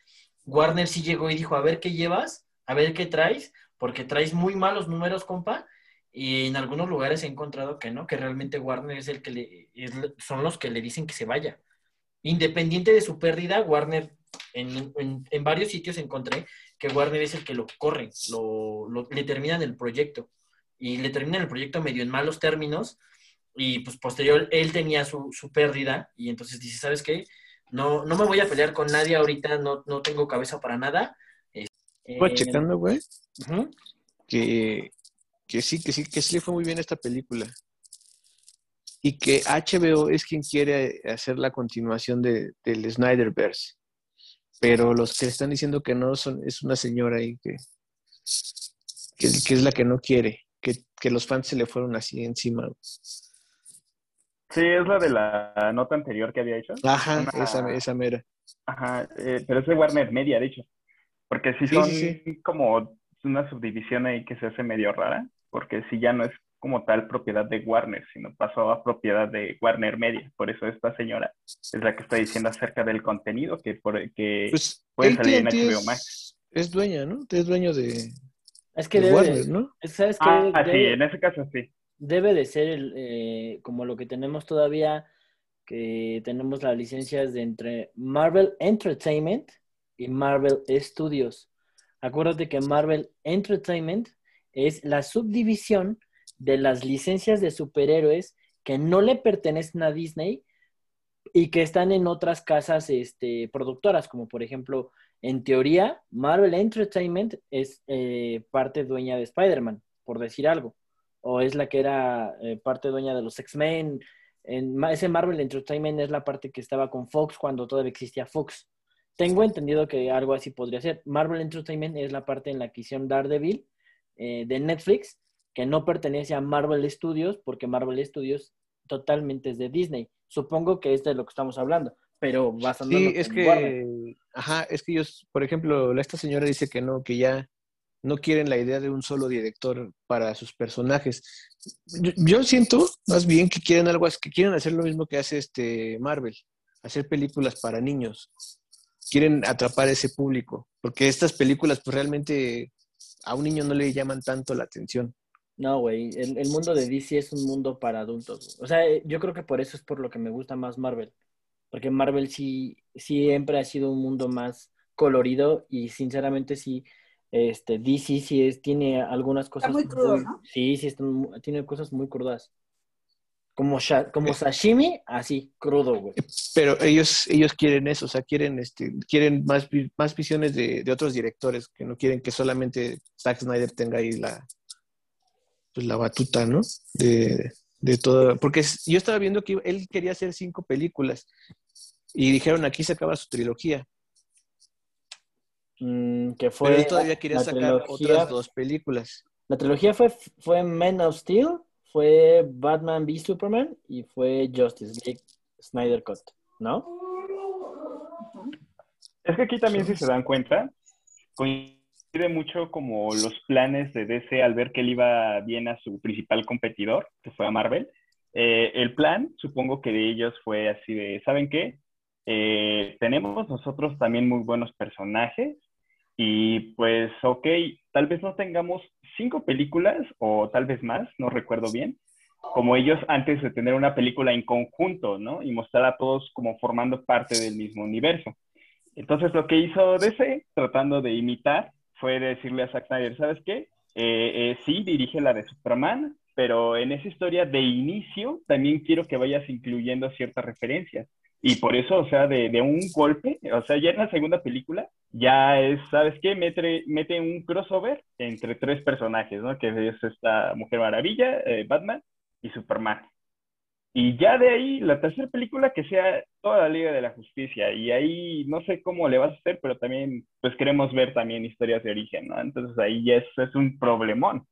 Warner sí llegó y dijo, a ver qué llevas, a ver qué traes, porque traes muy malos números, compa, y en algunos lugares he encontrado que no, que realmente Warner es el que le, son los que le dicen que se vaya. independiente de su pérdida, Warner, en, en, varios sitios encontré que Warner es el que lo corre, lo, le terminan el proyecto. Y le terminan el proyecto medio en malos términos. Y pues posterior, él tenía su, su pérdida. Y entonces dice, ¿sabes qué? No, no me voy a pelear con nadie ahorita, no, no tengo cabeza para nada. Estoy checando, güey. que, que sí, que sí, que sí le fue muy bien esta película. Y que HBO es quien quiere hacer la continuación de, del Snyderverse. Pero los que están diciendo que no son, es una señora ahí que, que, es la que no quiere, que, que, los fans se le fueron así encima. Sí, es la de la nota anterior que había hecho. Ajá, esa, esa mera. Ajá, eh, pero es de Warner Media, de hecho. Porque sí son como una subdivisión ahí que se hace medio rara, porque si ya no es como tal propiedad de Warner, sino pasó a propiedad de Warner Media. Por eso esta señora es la que está diciendo acerca del contenido que, por, que pues, puede salir en HBO Max. Es dueña, ¿no? Es dueño de, es que Warner, ¿no? ¿Sabes qué? Ah, sí, en ese caso sí. Debe de ser el, eh, como lo que tenemos todavía, que tenemos las licencias de entre Marvel Entertainment y Marvel Studios. Acuérdate que Marvel Entertainment es la subdivisión de las licencias de superhéroes que no le pertenecen a Disney y que están en otras casas este, productoras, como por ejemplo, en teoría, Marvel Entertainment es eh, parte dueña de Spider-Man, por decir algo, o es la que era eh, parte dueña de los X-Men. ese Marvel Entertainment es la parte que estaba con Fox cuando todavía existía Fox. Tengo entendido que algo así podría ser. Marvel Entertainment es la parte en la que hicieron Daredevil eh, de Netflix, que no pertenece a Marvel Studios, porque Marvel Studios totalmente es de Disney. Supongo que es de lo que estamos hablando, pero basando Sí, es que, ajá, es que ellos, por ejemplo, esta señora dice que no, que ya no quieren la idea de un solo director para sus personajes. Yo, yo siento más bien que quieren algo, que quieren hacer lo mismo que hace este Marvel, hacer películas para niños quieren atrapar a ese público, porque estas películas pues realmente a un niño no le llaman tanto la atención. No, güey, el, mundo de DC es un mundo para adultos. O sea, yo creo que por eso es por lo que me gusta más Marvel, porque Marvel sí siempre ha sido un mundo más colorido y sinceramente sí, este, DC sí es, tiene algunas cosas... muy crudo, ¿no? Sí, sí, tiene cosas muy crudas. Como, como sashimi, así, crudo, güey. Pero ellos, ellos quieren eso, o sea, quieren, este, quieren más, más visiones de, otros directores, que no quieren que solamente Zack Snyder tenga ahí la, pues, la batuta, ¿no? De, de todo. Porque yo estaba viendo que él quería hacer cinco películas y dijeron aquí se acaba su trilogía. Mm, que fue. Pero él todavía quería sacar otras dos películas. La trilogía fue, fue Men of Steel fue Batman v Superman y fue Justice League Snyder Cut, ¿no? Es que aquí también, si se dan cuenta, coincide mucho como los planes de DC al ver que él iba bien a su principal competidor, que fue a Marvel. Eh, el plan, supongo que de ellos fue así de, ¿saben qué? Eh, tenemos nosotros también muy buenos personajes y pues, ok, tal vez no tengamos cinco películas o tal vez más, no recuerdo bien, como ellos antes de tener una película en conjunto, ¿no? Y mostrar a todos como formando parte del mismo universo. Entonces lo que hizo DC, tratando de imitar, fue decirle a Zack Snyder, ¿sabes qué? Eh, eh, sí, dirige la de Superman, pero en esa historia de inicio también quiero que vayas incluyendo ciertas referencias. Y por eso, o sea, de, de, un golpe, o sea, ya en la segunda película, ya es, ¿sabes qué? Mete, un crossover entre tres personajes, ¿no? Que es esta Mujer Maravilla, eh, Batman y Superman. Y ya de ahí, la tercera película que sea toda la Liga de la Justicia. Y ahí no sé cómo le vas a hacer, pero también, pues queremos ver también historias de origen, ¿no? Entonces ahí ya es, es un problemón.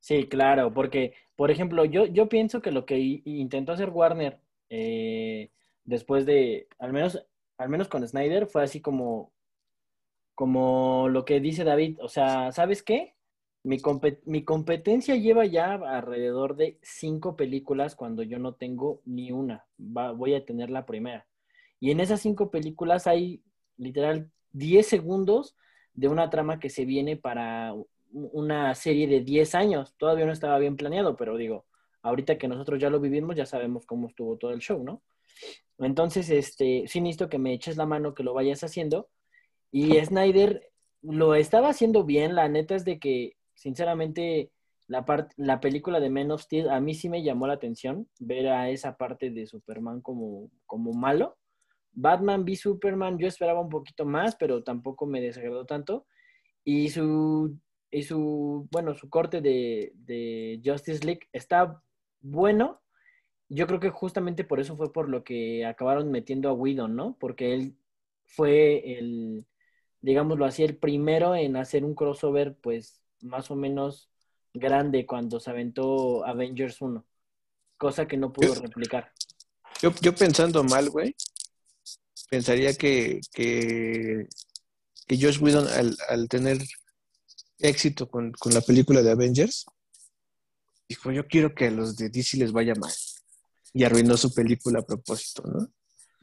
Sí, claro, porque, por ejemplo, yo, yo pienso que lo que intentó hacer Warner eh, después de, al menos, al menos con Snyder, fue así como, como lo que dice David, o sea, ¿sabes qué? Mi, mi competencia lleva ya alrededor de cinco películas cuando yo no tengo ni una. voy a tener la primera. Y en esas cinco películas hay literal 10 segundos de una trama que se viene para una serie de 10 años. Todavía no estaba bien planeado, pero digo, ahorita que nosotros ya lo vivimos, ya sabemos cómo estuvo todo el show, ¿no? Entonces, este, sí necesito que me eches la mano, que lo vayas haciendo. Y Snyder lo estaba haciendo bien, la neta es de que, sinceramente, la, la película de Men of Steel a mí sí me llamó la atención ver a esa parte de Superman como, como malo. Batman v Superman yo esperaba un poquito más, pero tampoco me desagradó tanto. Y su, y su bueno, su corte de, de Justice League está bueno. Yo creo que justamente por eso fue por lo que acabaron metiendo a Whedon, ¿no? Porque él fue el, digámoslo así, el primero en hacer un crossover, pues, más o menos grande cuando se aventó Avengers 1, cosa que no pudo replicar. Yo, yo pensando mal, güey, pensaría que, que, que Josh Whedon al, tener éxito con, la película de Avengers, dijo, yo quiero que a los de DC les vaya mal. Y arruinó su película a propósito, ¿no?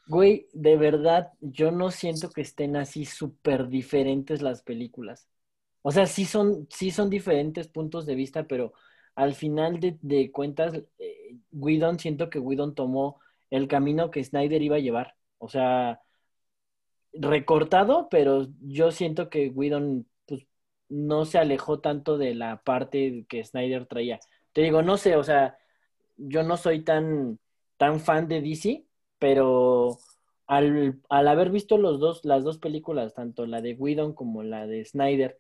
Güey, de verdad, yo no siento que estén así súper diferentes las películas. O sea, sí son, sí son diferentes puntos de vista, pero al final de, cuentas, eh, Whedon, siento que Whedon tomó el camino que Snyder iba a llevar. O sea, recortado, pero yo siento que Whedon pues, no se alejó tanto de la parte que Snyder traía. Te digo, no sé, o sea, yo no soy tan, tan fan de DC, pero al, al haber visto los dos, las dos películas, tanto la de Whedon como la de Snyder,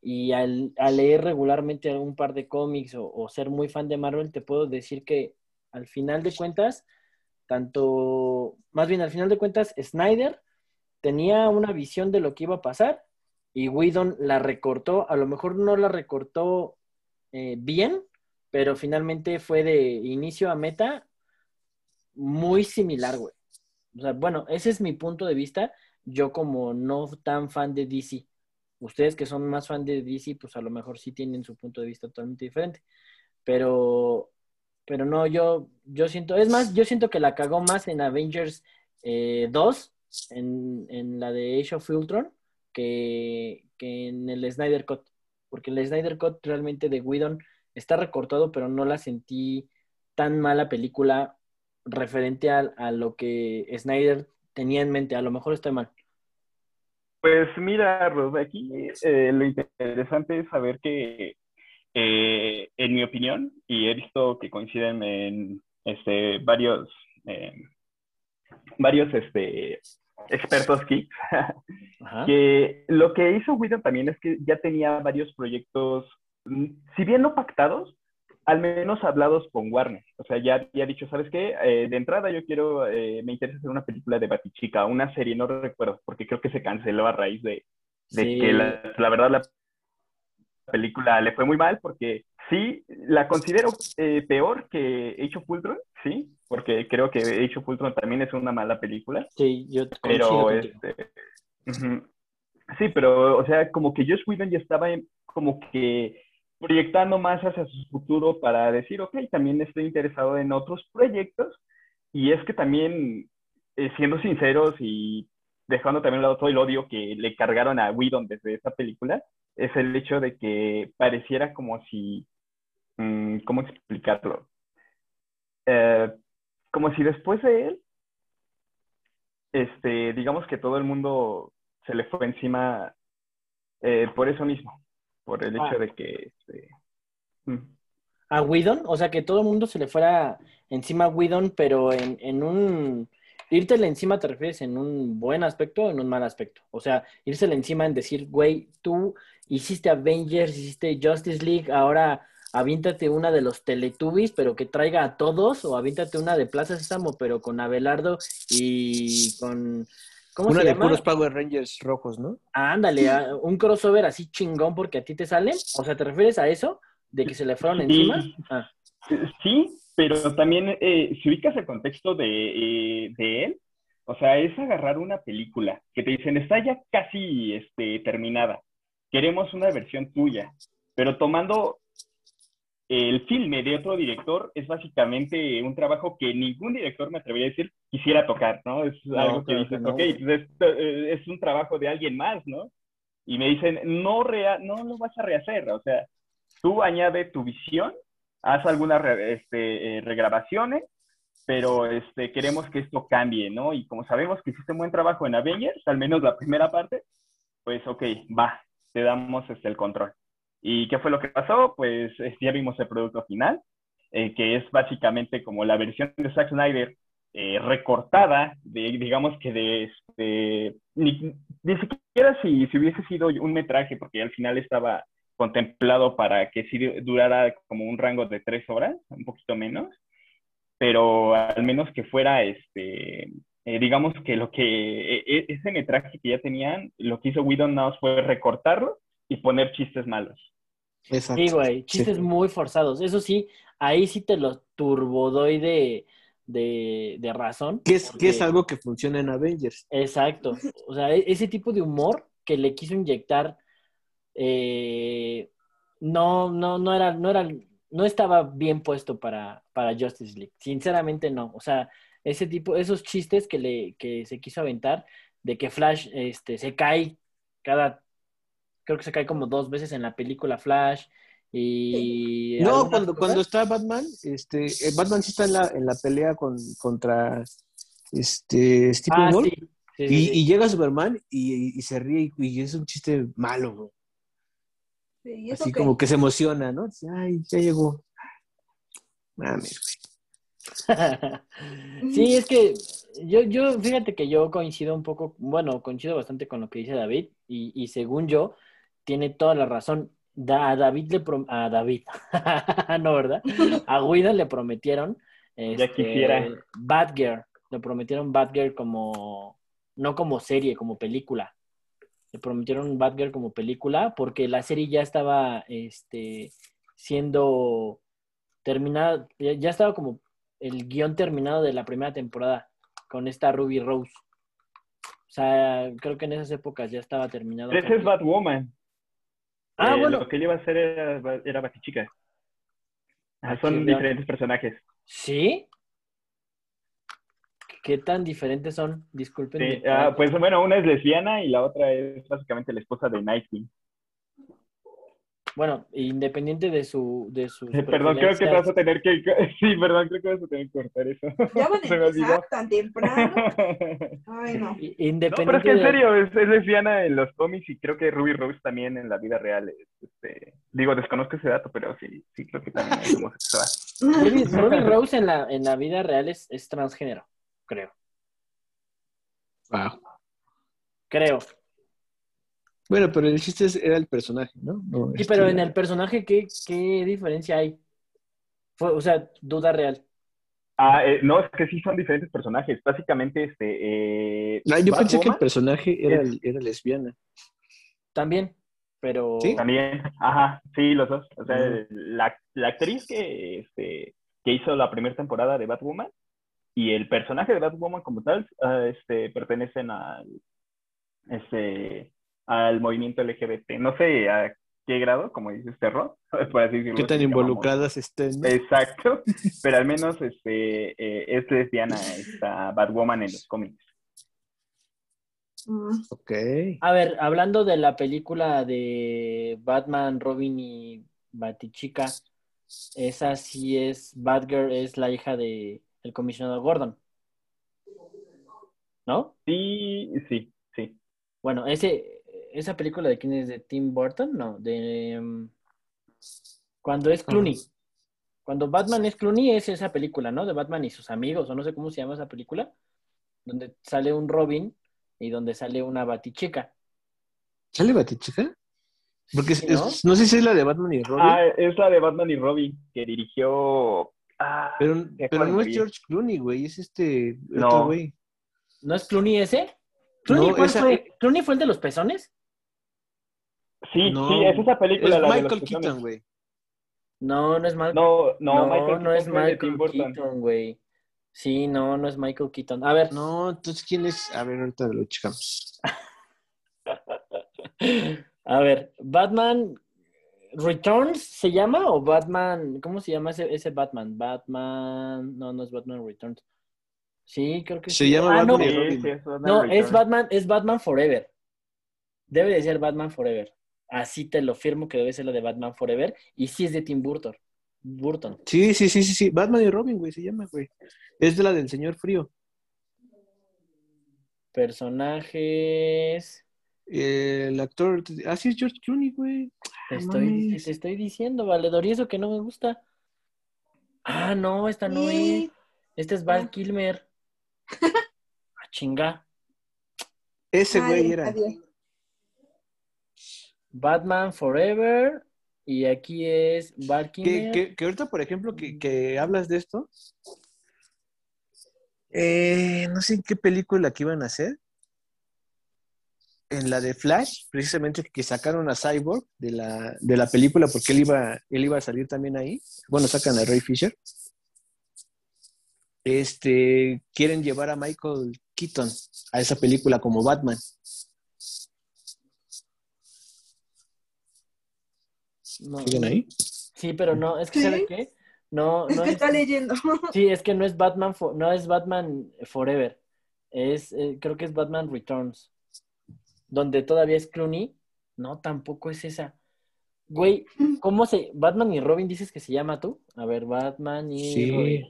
y al, leer regularmente algún par de cómics o, ser muy fan de Marvel, te puedo decir que al final de cuentas, tanto, más bien al final de cuentas, Snyder tenía una visión de lo que iba a pasar y Whedon la recortó, a lo mejor no la recortó eh, bien, pero finalmente fue de inicio a meta muy similar, güey. O sea, bueno, ese es mi punto de vista, yo como no tan fan de DC ustedes que son más fan de DC, pues a lo mejor sí tienen su punto de vista totalmente diferente. Pero, pero no, yo, yo siento, es más, yo siento que la cagó más en Avengers 2, eh, en, en, la de Age of Ultron, que, que en el Snyder Cut. Porque el Snyder Cut realmente de Whedon está recortado, pero no la sentí tan mala película referente a, a lo que Snyder tenía en mente. A lo mejor estoy mal. Pues mira, Rod, aquí eh, lo interesante es saber que, eh, en mi opinión, y he visto que coinciden en este, varios, eh, varios este, expertos geeks, que lo que hizo Whedon también es que ya tenía varios proyectos, si bien no pactados, al menos hablados con Warner. O sea, ya había dicho, ¿sabes qué? Eh, de entrada yo quiero, eh, me interesa hacer una película de Batichica, una serie, no recuerdo, porque creo que se canceló a raíz de, que la, verdad la película le fue muy mal, porque sí, la considero eh, peor que Age of Ultron, sí, porque creo que Age of Ultron también es una mala película. Sí, yo pero este, Sí, pero, o sea, como que Josh Whedon ya estaba como que proyectando más hacia su futuro para decir, ok, también estoy interesado en otros proyectos. Y es que también, eh, siendo sinceros y dejando también lado todo el odio que le cargaron a Whedon desde esta película, es el hecho de que pareciera como si, mm, ¿cómo explicarlo? Eh, como si después de él, este, digamos que todo el mundo se le fue encima eh, por eso mismo por el hecho ah. de que... Este, mm. ¿A Whedon? O sea, que todo el mundo se le fuera encima a Whedon, pero en, en un... Irtele encima te refieres en un buen aspecto o en un mal aspecto. O sea, irsele encima en decir, güey, tú hiciste Avengers, hiciste Justice League, ahora avíntate una de los Teletubbies, pero que traiga a todos, o avíntate una de Plaza Sésamo, pero con Abelardo y con ¿Cómo Una de puros Power Rangers rojos, ¿no? ándale, un crossover así chingón porque a ti te salen. O sea, ¿te refieres a eso? ¿De que se le fueron encima? Ah. Sí, pero también eh, si ubicas el contexto de, eh, de, él, o sea, es agarrar una película que te dicen está ya casi este, terminada. Queremos una versión tuya, pero tomando el filme de otro director es básicamente un trabajo que ningún director me atrevería a decir quisiera tocar, ¿no? Es algo que dices, ok, pues eh, es, un trabajo de alguien más, ¿no? Y me dicen, no, rea no lo vas a rehacer, o sea, tú añade tu visión, haz algunas este, eh, regrabaciones pero este, queremos que esto cambie, ¿no? Y como sabemos que hiciste un buen trabajo en Avengers, al menos la primera parte, pues ok, va, te damos este, el control. ¿Y qué fue lo que pasó? Pues ya vimos el producto final, eh, que es básicamente como la versión de Zack Snyder eh, recortada, de, digamos que de, este, ni, siquiera si, si hubiese sido un metraje, porque al final estaba contemplado para que sí durara como un rango de tres horas, un poquito menos, pero al menos que fuera, este, eh, digamos que lo que, e, e, ese metraje que ya tenían, lo que hizo Widow Now fue recortarlo y poner chistes malos. Exacto. Sí, güey, chistes muy forzados. Eso sí, ahí sí te lo turbodoy de, de, de razón. Que es, que es algo que funciona en Avengers. Exacto. O sea, e, ese tipo de humor que le quiso inyectar eh, no, no, no era, no era, no estaba bien puesto para, para Justice League. Sinceramente no. O sea, ese tipo, esos chistes que le, que se quiso aventar de que Flash este, se cae cada, creo que se cae como dos veces en la película Flash. Y no, cuando, cuando está Batman, este, eh, Batman sí está en la, en la pelea con, contra este Stephen ah, y, llega Superman y, se ríe y, es un chiste malo, Así como que se emociona, ¿no? Ay, ya llegó. Mames, sí, es que yo, yo, fíjate que yo coincido un poco, bueno, coincido bastante con lo que dice David, y, según yo, tiene toda la razón. A David le a David, no, ¿verdad? A Guida le prometieron ya este, quisiera. Batgirl, le prometieron Batgirl como, no como serie, como película le prometieron Batgirl como película porque la serie ya estaba este, siendo terminada, ya estaba como el guion terminado de la primera temporada con esta Ruby Rose. O sea, creo que en esas épocas ya estaba terminado. Ese es Batwoman. Ah, eh, bueno. Lo que él iba a hacer era, era Batichica. Ah, son diferentes personajes. ¿Sí? ¿Qué tan diferentes son? Disculpen. Ah, pues bueno, una es lesbiana y la otra es básicamente la esposa de Nightwing. Bueno, independiente de su... De su perdón, creo que vas a tener que... Sí, perdón, creo que vas a tener que cortar eso. Ya van a empezar tan temprano. Ay, no. Independiente no, pero es que en serio, es, lesbiana en los cómics y creo que Ruby Rose también en la vida real. este... Digo, desconozco ese dato, pero sí, sí creo que también es homosexual. Ruby, Ruby Rose en la, en la vida real es, es transgénero creo. Wow. Creo. Bueno, pero el chiste era el personaje, ¿no? sí, pero este, en el personaje, ¿qué, qué diferencia hay? o sea, duda real. Ah, eh, no, es que sí son diferentes personajes. Básicamente, este. Eh, ah, yo pensé que el personaje era, era lesbiana. También, pero. ¿Sí? También, ajá, sí, los dos. O sea, la, la, actriz que, este, que hizo la primera temporada de Batwoman y el personaje de Batwoman como tal uh, este, pertenecen al, este, al movimiento LGBT. No sé a qué grado, como dice este Rod, por así decirlo. ¿Qué tan involucradas estén? Exacto, pero al menos este, eh, es lesbiana esta Batwoman en los cómics. Mm. Ok. A ver, hablando de la película de Batman, Robin y Batichica, esa sí es, Batgirl es la hija de el comisionado Gordon. ¿No? Sí, sí, sí. Bueno, ese, esa película de quién es de Tim Burton, no, de um, cuando es Clooney. Cuando Batman es Clooney es esa película, ¿no? De Batman y sus amigos, o no sé cómo se llama esa película, donde sale un Robin y donde sale una Batichica. ¿Sale Batichica? Porque ¿no? sé si es la de Batman y Robin. Ah, es la de Batman y Robin, que dirigió Ah, pero, pero no es George Clooney, güey, es este no. güey. ¿No es Clooney ese? ¿Clooney, fue, ¿Clooney fue el de los pezones? Sí, sí, es esa película. Es la Michael Keaton, güey. No, no es Michael. No, no, Michael no es Michael Keaton, güey. Sí, no, no es Michael Keaton. A ver. No, entonces, ¿quién es? A ver, ahorita lo checamos. A ver, Batman Returns se llama o Batman, ¿cómo se llama ese, ese Batman? Batman, no, no es Batman Returns. Sí, creo que se sí. llama ah, Batman no, no es Batman, es Batman Forever. Debe de ser Batman Forever. Así te lo firmo que debe ser la de Batman Forever. Y sí es de Tim Burton. Burton. Sí, sí, sí, sí, sí. Batman y Robin, güey, se llama, güey. Es de la del señor frío. Personajes. El actor. Ah, sí, es George Clooney, güey. Te estoy, te estoy diciendo, valedor, y eso que no me gusta. Ah, no, esta no es. Este es Val Kilmer. Ah, chinga. Ese güey era. Batman Forever. Y aquí es Val Kilmer. Que, que, ahorita, por ejemplo, que, que hablas de esto. Eh, no sé en qué película que iban a hacer. En la de Flash, precisamente que sacaron a Cyborg de la, de la película porque él iba, él iba a salir también ahí. Bueno, sacan a Ray Fisher este, quieren llevar a Michael Keaton a esa película como Batman. ¿Siguen ahí? Sí, pero no, es que ¿sabe qué? No, no es, está leyendo. Sí, es que no es Batman, no es Batman Forever. Es, eh, creo que es Batman Returns. Donde todavía es Clooney. No, tampoco es esa. Güey, ¿cómo se. Batman y Robin dices que se llama tú? A ver, Batman y sí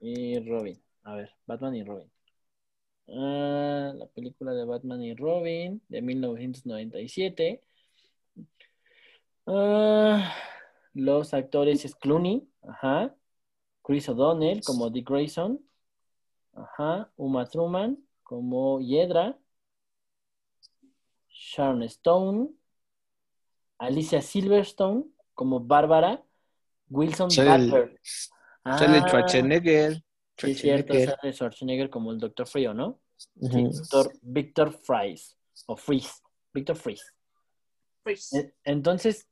y Robin. A ver, Batman y Robin. Ah, la película de Batman y Robin de 1997. Ah, los actores es Clooney, ajá. Chris O'Donnell como Dick Grayson, ajá. Uma Truman como Yedra, Sharon Stone, Alicia Silverstone como Bárbara, Wilson Butler. Sale ah, Schwarzenegger. Sí, es cierto, sale Schwarzenegger como el Doctor Frío, ¿no? Doctor Victor Fries, o Freeze, Victor Freeze. E, entonces,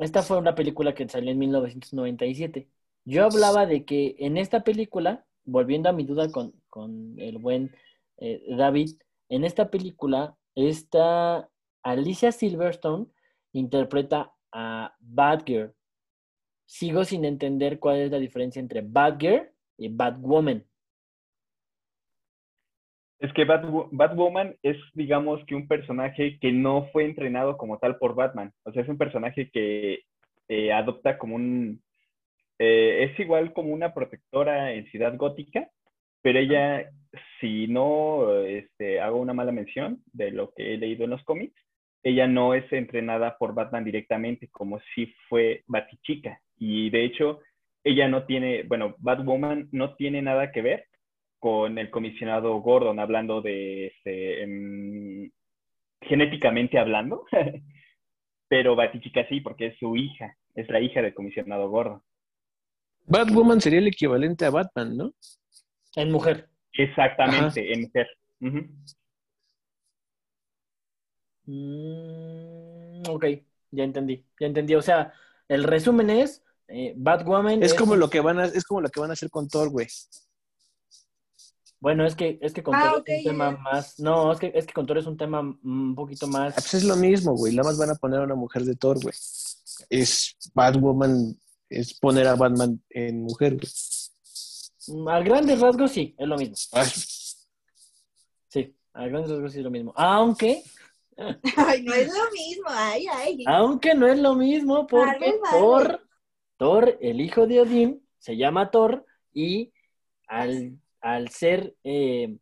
esta fue una película que salió en 1997. Yo hablaba de que en esta película, volviendo a mi duda con, el buen eh, David, en esta película, esta Alicia Silverstone interpreta a Batgirl sigo sin entender cuál es la diferencia entre Batgirl y Batwoman. Es que Batwoman es, digamos, que un personaje que no fue entrenado como tal por Batman. O sea, es un personaje que eh, adopta como un... Eh, es igual como una protectora en Ciudad Gótica, pero ella, si no este, hago una mala mención de lo que he leído en los cómics, ella no es entrenada por Batman directamente, como si fue Batichica. Y de hecho, ella no tiene, bueno, Batwoman no tiene nada que ver con el comisionado Gordon, hablando de, este, em, genéticamente hablando, pero Batichica sí, porque es su hija, es la hija del comisionado Gordon. Batwoman sería el equivalente a Batman, ¿no? En mujer. Exactamente, en mujer. Mm, ok, ya entendí, ya entendí. O sea, el resumen es, eh, Batwoman... Es, como lo que van a, es como lo que van a hacer con Thor, güey. Bueno, es que, es que con ah, Thor es un tema más... No, es que, es que con Thor es un tema un poquito más... Ah, pues es lo mismo, güey. Nada más van a poner a una mujer de Thor, güey. Es Batwoman, es poner a Batman en mujer, güey. Mm, a grandes rasgos sí, es lo mismo. Sí, a grandes rasgos sí es lo mismo. Aunque Ay, no es lo mismo, ay, ay. Aunque no es lo mismo, porque Thor, Thor, el hijo de Odín, se llama Thor y al, ser eh,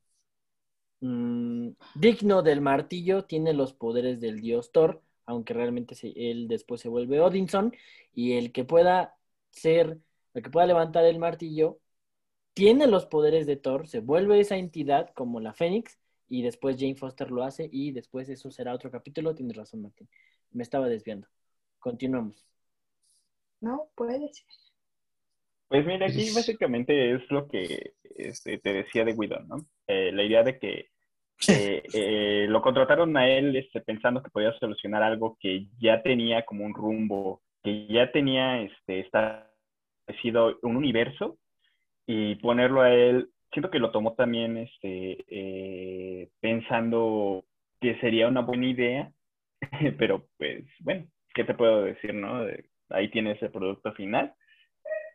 mm, digno del martillo, tiene los poderes del dios Thor, aunque realmente él después se vuelve Odinson, y el que pueda ser, el que pueda levantar el martillo, tiene los poderes de Thor, se vuelve esa entidad como la Fénix, y después Jane Foster lo hace y después eso será otro capítulo. Tienes razón, Martín. Me estaba desviando. Continuamos. No, puede ser. Pues mira, aquí básicamente es lo que este, te decía de Guido, ¿no? Eh, la idea de que eh, eh, lo contrataron a él este, pensando que podía solucionar algo que ya tenía como un rumbo, que ya tenía este, establecido un universo y ponerlo a él siento que lo tomó también este, pensando que sería una buena idea, pero pues bueno, ¿qué te puedo decir, no? Ahí tienes el producto final.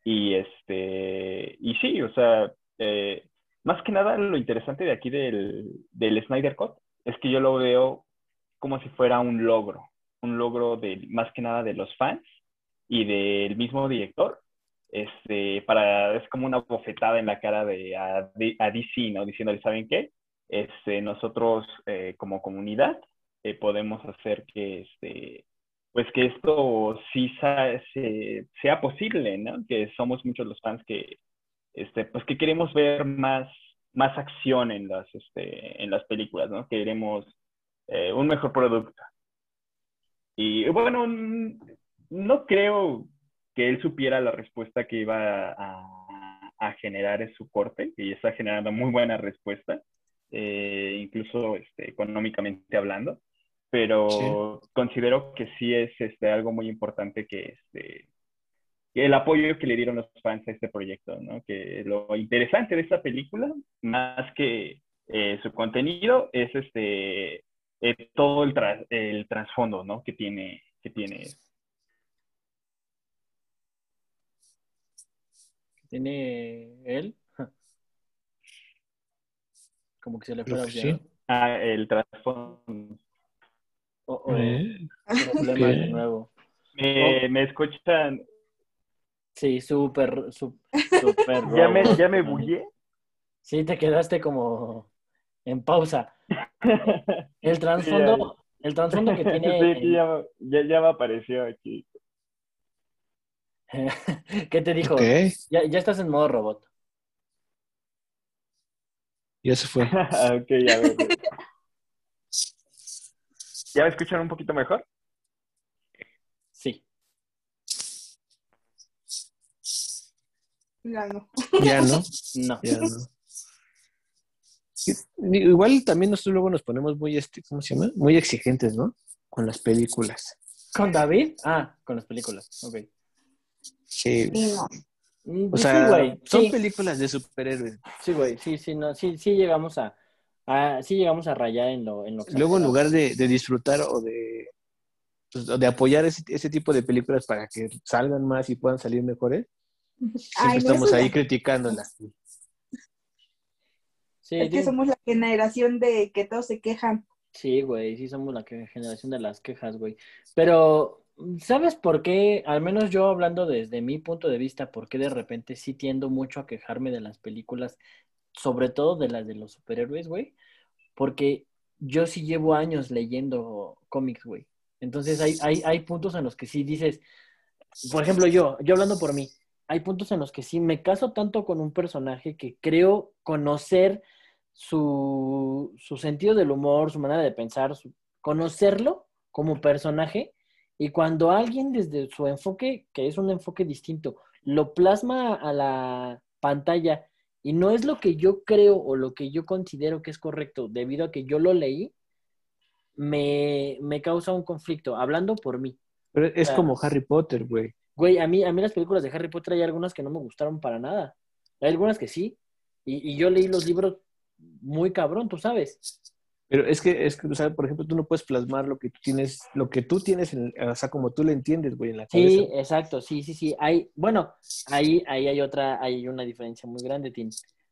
Y este, y sí, o sea, eh, más que nada lo interesante de aquí del, del Snyder Cut es que yo lo veo como si fuera un logro, un logro de más que nada de los fans y del mismo director, este, para, es como una bofetada en la cara de, a, DC, ¿no? Diciéndole, ¿saben qué? Este, nosotros eh, como comunidad eh, podemos hacer que, este, pues que esto sí sea, posible, ¿no? Que somos muchos los fans que, este, pues que queremos ver más, más acción en las, este, en las películas, ¿no? Queremos eh, un mejor producto. Y bueno, no creo que él supiera la respuesta que iba a, generar en su corte, y está generando muy buena respuesta, eh, incluso este, económicamente hablando, pero considero que sí es este, algo muy importante que, este, el apoyo que le dieron los fans a este proyecto, ¿no? Que lo interesante de esta película, más que eh, su contenido, es este, eh, todo el, el trasfondo, ¿no? Que tiene, que tiene tiene él. Como que se le fue la sí. Ah, el trasfondo. Oh, oh. Eh, de nuevo. Me, oh. ¿Me, escuchan? Sí, súper, súper. ¿Ya me, ¿Ya me bullé? Sí, te quedaste como en pausa. El trasfondo, el trasfondo que tiene. Sí, ya, ya, ya me apareció aquí. ¿Qué te dijo? Ya, estás en modo robot. Ya se fue. ok, ya veo. ¿Ya me escuchan un poquito mejor? Sí. Ya no. Ya no. No. Ya no. Igual también nosotros luego nos ponemos muy, este, ¿cómo se llama? Muy exigentes, ¿no? Con las películas. ¿Con David? Ah, con las películas. Ok. Sí. Mm, o sea, son películas de superhéroes. Sí, güey, sí, sí, no, sí, sí llegamos a, sí llegamos a rayar en lo, en lo que Luego, en lugar de, disfrutar o de, pues, de apoyar ese, tipo de películas para que salgan más y puedan salir mejores, siempre estamos ahí criticándolas. Sí, es que somos la generación de que todos se quejan. Sí, güey, sí somos la generación de las quejas, güey. Pero ¿Sabes por qué? Al menos yo hablando desde mi punto de vista, por qué de repente sí tiendo mucho a quejarme de las películas, sobre todo de las de los superhéroes, güey. Porque yo sí llevo años leyendo cómics, güey. Entonces hay, hay, hay puntos en los que sí dices, por ejemplo, yo, yo hablando por mí, hay puntos en los que sí me caso tanto con un personaje que creo conocer su, su sentido del humor, su manera de pensar, conocerlo como personaje y cuando alguien desde su enfoque, que es un enfoque distinto, lo plasma a la pantalla y no es lo que yo creo o lo que yo considero que es correcto debido a que yo lo leí, me, causa un conflicto, hablando por mí. Pero es como Harry Potter, güey. Güey, a mí, a mí las películas de Harry Potter hay algunas que no me gustaron para nada. Hay algunas que sí. Y, y yo leí los libros muy cabrón, tú sabes. Pero es que, es que, o por ejemplo, tú no puedes plasmar lo que tú tienes, lo que tú tienes, en, o sea, como tú lo entiendes, güey, en la cabeza. Sí, exacto, sí, sí, sí. Hay, bueno, ahí, ahí hay otra, hay una diferencia muy grande, Tim.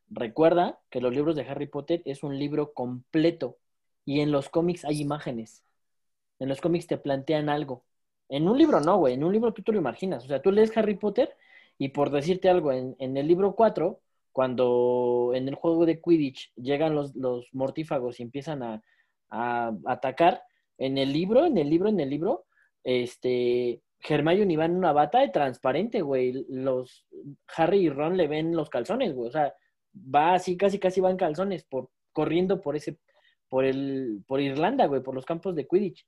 Recuerda que los libros de Harry Potter es un libro completo y en los cómics hay imágenes. En los cómics te plantean algo. En un libro no, güey, en un libro tú te lo imaginas. O sea, tú lees Harry Potter y por decirte algo, en, en el libro 4 cuando en el juego de Quidditch llegan los, mortífagos y empiezan a, atacar, en el libro, en el libro, en el libro, este, Hermione va en una bata de transparente, güey. Los Harry y Ron le ven los calzones, güey. O sea, va así, casi, casi va en calzones, por, corriendo por ese, por el, por Irlanda, güey, por los campos de Quidditch.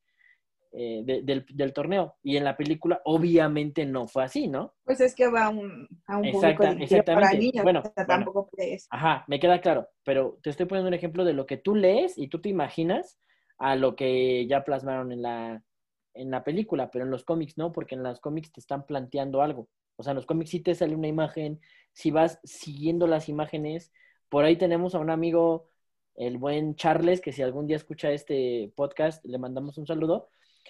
Eh, del, torneo. Y en la película, obviamente, no fue así, ¿no? Pues es que va a un, a un público para niños, bueno, tampoco Ajá, me queda claro, pero te estoy poniendo un ejemplo de lo que tú lees y tú te imaginas a lo que ya plasmaron en la, en la película, pero en los cómics no, porque en los cómics te están planteando algo. O sea, en los cómics sí te sale una imagen, si vas siguiendo las imágenes, por ahí tenemos a un amigo, el buen Charles, que si algún día escucha este podcast, le mandamos un saludo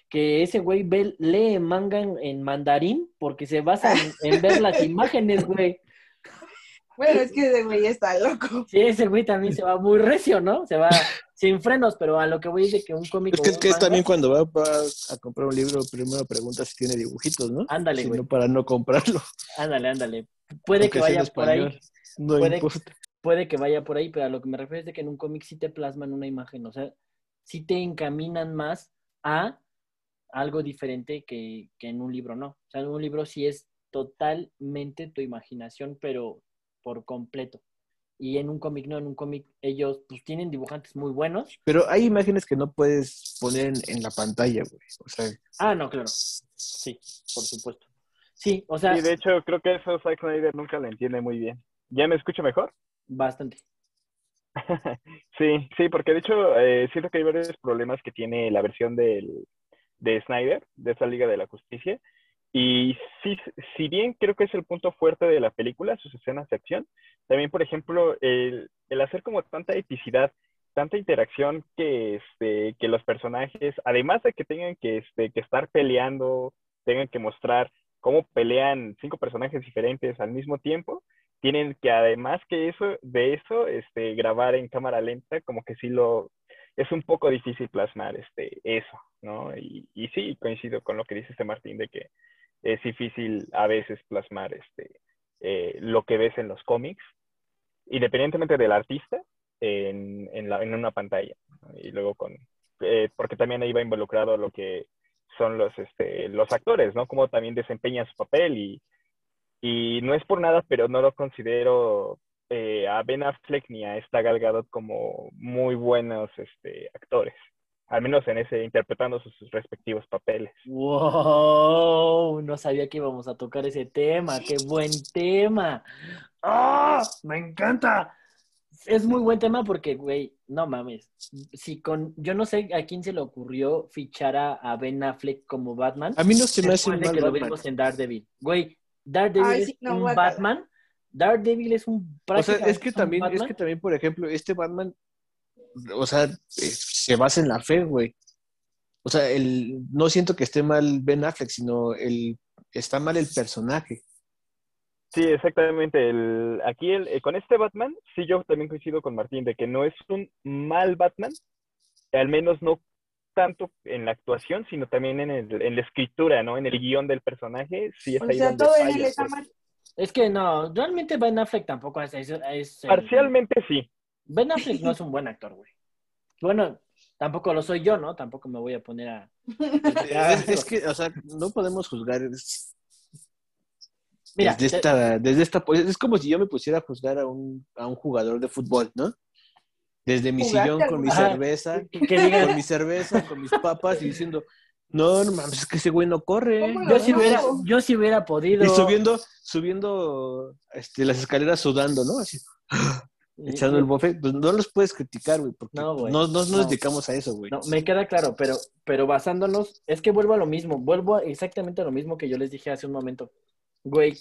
que ese güey lee manga en, mandarín porque se basa en, ver las imágenes, güey. Bueno, es que ese güey está loco. Sí, ese güey también se va muy recio, ¿no? Se va sin frenos, pero a lo que voy es de que un cómic. Es que, es, que también cuando va, a comprar un libro, primero pregunta si tiene dibujitos, ¿no? Ándale, güey. para no comprarlo. Ándale, ándale. Puede que vaya por ahí. No puede, importa. Puede que vaya por ahí, pero a lo que me refiero es de que en un cómic sí te plasman una imagen, o sea, sí te encaminan más a algo diferente que, que en un libro, no. O sea, en un libro sí es totalmente tu imaginación, pero por completo. Y en un cómic, no, en un cómic ellos pues tienen dibujantes muy buenos. Pero hay imágenes que no puedes poner en, la pantalla, güey. O sea... Ah, no, claro. Sí, por supuesto. Sí, o sea... Y de hecho creo que eso Zack Snyder nunca lo entiende muy bien. ¿Ya me escucho mejor? Bastante. sí, sí, porque de hecho eh, siento que hay varios problemas que tiene la versión del, de Snyder, de esa Liga de la Justicia, y sí, si bien creo que es el punto fuerte de la película, sus escenas de acción, también, por ejemplo, el, el hacer como tanta epicidad, tanta interacción que, este, que los personajes, además de que tengan que, este, que estar peleando, tengan que mostrar cómo pelean cinco personajes diferentes al mismo tiempo, tienen que además que eso, de eso, este, grabar en cámara lenta, como que sí lo, es un poco difícil plasmar este, eso, ¿no? Y, y sí, coincido con lo que dice este Martín de que es difícil a veces plasmar este, eh, lo que ves en los cómics, independientemente del artista, en, en, la, en una pantalla. Y luego con, eh, porque también ahí va involucrado lo que son los, este, los actores, ¿no? Cómo también desempeñan su papel y, y no es por nada, pero no lo considero eh, a Ben Affleck ni a esta Gal Gadot como muy buenos este, actores al menos en ese, interpretando sus, respectivos papeles. ¡Wow! No sabía que íbamos a tocar ese tema. ¡Qué buen tema! ¡Ah! ¡Me encanta! Es muy buen tema porque, güey, no mames. Si con, yo no sé a quién se le ocurrió fichar a, Ben Affleck como Batman. A mí no se me hace mal que lo vimos en Daredevil. Güey, Daredevil es un Batman. Daredevil es un O sea, es que también, es que también, por ejemplo, este Batman o sea, eh, se basa en la fe, güey. O sea, el, no siento que esté mal Ben Affleck, sino el, está mal el personaje. Sí, exactamente. El, aquí el, eh, con este Batman, sí yo también coincido con Martín de que no es un mal Batman, al menos no tanto en la actuación, sino también en, el, en la escritura, ¿no? En el guion del personaje, sí es ahí donde pues. Es que no, realmente Ben Affleck tampoco es... es, Parcialmente sí. Ben Affleck no es un buen actor, güey. Bueno, tampoco lo soy yo, ¿no? Tampoco me voy a poner a... es, que, o sea, no podemos juzgar... Mira, desde, esta, desde esta... Es como si yo me pusiera a juzgar a un, a un jugador de fútbol, ¿no? Desde mi sillón con mi cerveza, con mi cerveza, con mis papas y diciendo, no, no mames, es que ese güey no corre. Yo si hubiera, yo si hubiera podido. Y subiendo, subiendo este, las escaleras sudando, ¿no? Así echando el bofe, pues no los puedes criticar, güey, porque no, no, nos dedicamos a eso, güey. No, me queda claro, pero, pero basándonos, es que vuelvo a lo mismo, vuelvo exactamente a lo mismo que yo les dije hace un momento. Güey,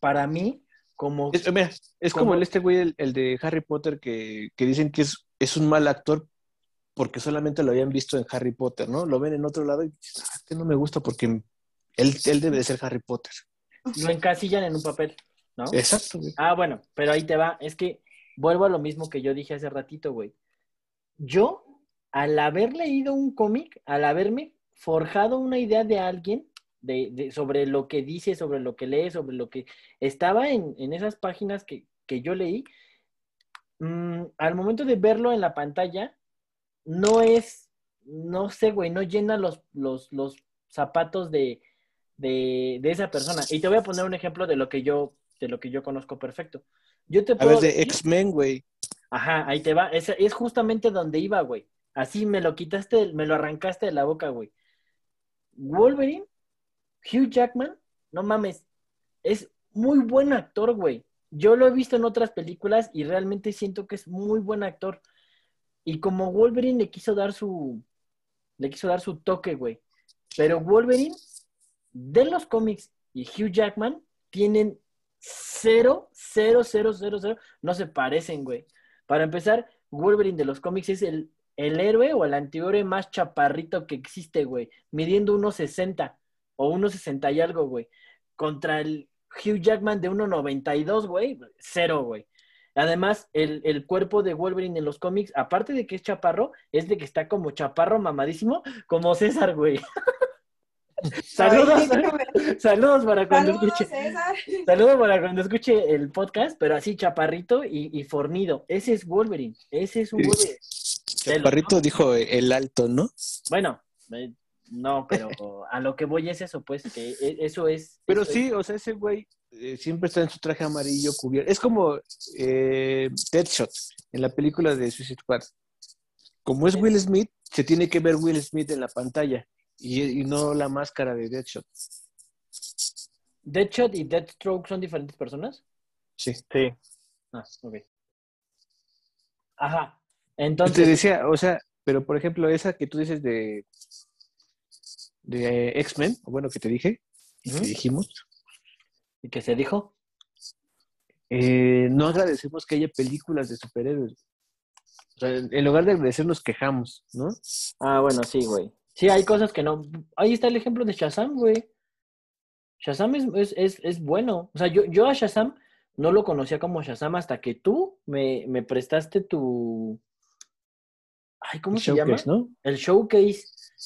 para mí, como... Es, mira, es como, el este güey, el, de Harry Potter, que, que dicen que es, es un mal actor porque solamente lo habían visto en Harry Potter, ¿no? Lo ven en otro lado y dicen, ah, que no me gusta porque él, él debe de ser Harry Potter. Lo encasillan en un papel. ¿No? Exacto, Ah, bueno, pero ahí te va. Es que vuelvo a lo mismo que yo dije hace ratito, güey. Yo, al haber leído un cómic, al haberme forjado una idea de alguien, de, sobre lo que dice, sobre lo que lee, sobre lo que estaba en, esas páginas que, yo leí, mm, al momento de verlo en la pantalla, no es, no sé, güey, no llena los, los, los zapatos de, de, de, esa persona. Y te voy a poner un ejemplo de lo que yo de lo que yo conozco perfecto. Yo te puedo a ver, de X-Men, güey. Ajá, ahí te va. Es, es justamente donde iba, güey. Así me lo quitaste, me lo arrancaste de la boca, güey. Wolverine, Hugh Jackman, no mames, es muy buen actor, güey. Yo lo he visto en otras películas y realmente siento que es muy buen actor. Y como Wolverine le quiso dar su, le quiso dar su toque, güey. Pero Wolverine, de los cómics y Hugh Jackman, tienen cero, cero, cero, cero, cero, no se parecen, güey. Para empezar, Wolverine de los cómics es el, el héroe o el antihéroe más chaparrito que existe, güey. Midiendo unos 60 o unos 60 y algo, güey. Contra el Hugh Jackman de 1.92, güey, cero, güey. Además, el, el, cuerpo de Wolverine en los cómics, aparte de que es chaparro, es de que está como chaparro mamadísimo, como César, güey. Saludos, saludos para cuando escuche. Saludos para cuando escuche el podcast, pero así chaparrito y, fornido. Ese es Wolverine. Ese es un Wolverine. Chaparrito dijo el alto, ¿no? Bueno, eh, no, pero a lo que voy es eso, pues, que e, eso es. Pero sí, o sea, ese güey eh, siempre está en su traje amarillo cubierto. Es como eh, Deadshot en la película de Suicide Squad. Como es Will Smith, se tiene que ver Will Smith en la pantalla y, no la máscara de Deadshot. ¿Deadshot y Deathstroke son diferentes personas? Sí. Sí. Ah, ok. Ajá. Entonces. Te decía, o sea, pero por ejemplo, esa que tú dices de, de X-Men, o bueno, que te dije, y que dijimos. ¿Y que se dijo? Eh, no agradecemos que haya películas de superhéroes. O sea, en lugar de agradecer, nos quejamos, ¿no? Ah, bueno, sí, güey. Sí, hay cosas que no. Ahí está el ejemplo de Shazam, güey. Shazam es, es, es, bueno. O sea, yo, yo a Shazam no lo conocía como Shazam hasta que tú me, me prestaste tu. Ay, ¿cómo se llama? ¿no? El showcase.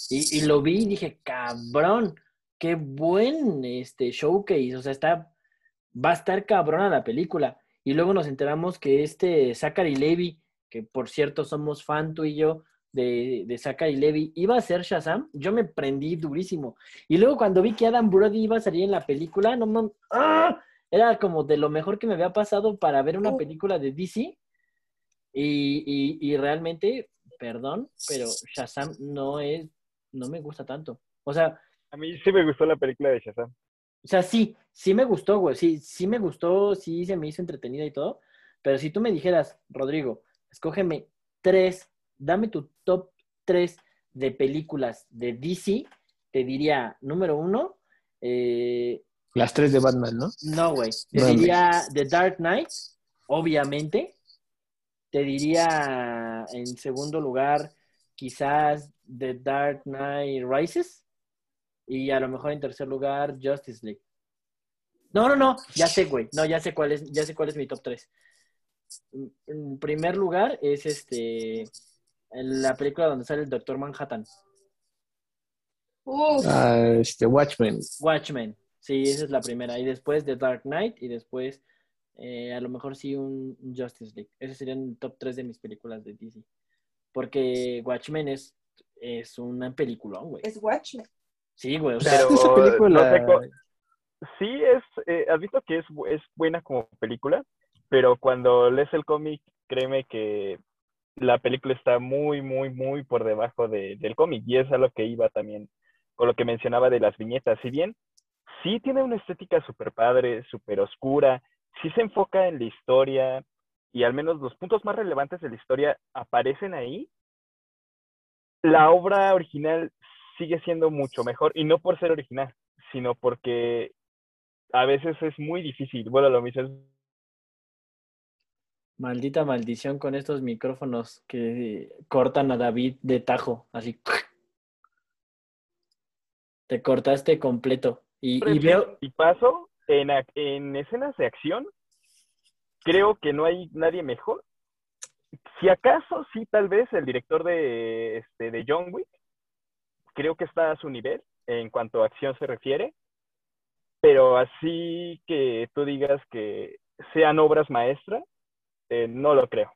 Y, y, lo vi y dije, cabrón, qué buen este showcase. O sea, está. Va a estar cabrona la película. Y luego nos enteramos que este Zachary Levy, que por cierto somos fan tú y yo, de, de y Levy iba a ser Shazam, yo me prendí durísimo. Y luego cuando vi que Adam Brody iba a salir en la película, no mames, ¡ah! era como de lo mejor que me había pasado para ver una oh. película de DC. Y, y, realmente, perdón, pero Shazam no es, no me gusta tanto. O sea... A mí sí me gustó la película de Shazam. O sea, sí, sí me gustó, güey. Sí, sí me gustó, sí se me hizo entretenida y todo. Pero si tú me dijeras, Rodrigo, escógeme tres dame tu top 3 de películas de DC, te diría, número uno, eh, las tres de Batman, ¿no? No, güey. Te diría The Dark Knight, obviamente. Te diría, en segundo lugar, quizás The Dark Knight Rises. Y a lo mejor en tercer lugar, Justice League. No, no, no, ya sé, güey. No, ya sé cuál es, ya sé cuál es mi top 3. En primer lugar es este la película donde sale el Doctor Manhattan. Ah, este, Watchmen. Watchmen, sí, esa es la primera. Y después The Dark Knight y después eh, a lo mejor sí un Justice League. Ese serían el top 3 de mis películas de DC. Porque Watchmen es, es una película, güey. Es Watchmen. Sí, güey. O sea, esa película... sí, es, eh, has visto que es, es buena como película, pero cuando lees el cómic, créeme que la película está muy, muy, muy por debajo de, del cómic. Y es a lo que iba también con lo que mencionaba de las viñetas. Si bien sí tiene una estética súper padre, súper oscura, sí se enfoca en la historia y al menos los puntos más relevantes de la historia aparecen ahí, la obra original sigue siendo mucho mejor y no por ser original, sino porque a veces es muy difícil. Bueno, lo mismo es Maldita maldición con estos micrófonos que cortan a David de tajo, así. Te cortaste completo. Y, veo. Y paso, en, en escenas de acción, creo que no hay nadie mejor. Si acaso, sí, tal vez el director de, este, de John Wick, creo que está a su nivel en cuanto a acción se refiere, pero así que tú digas que sean obras maestras, eh, no lo creo.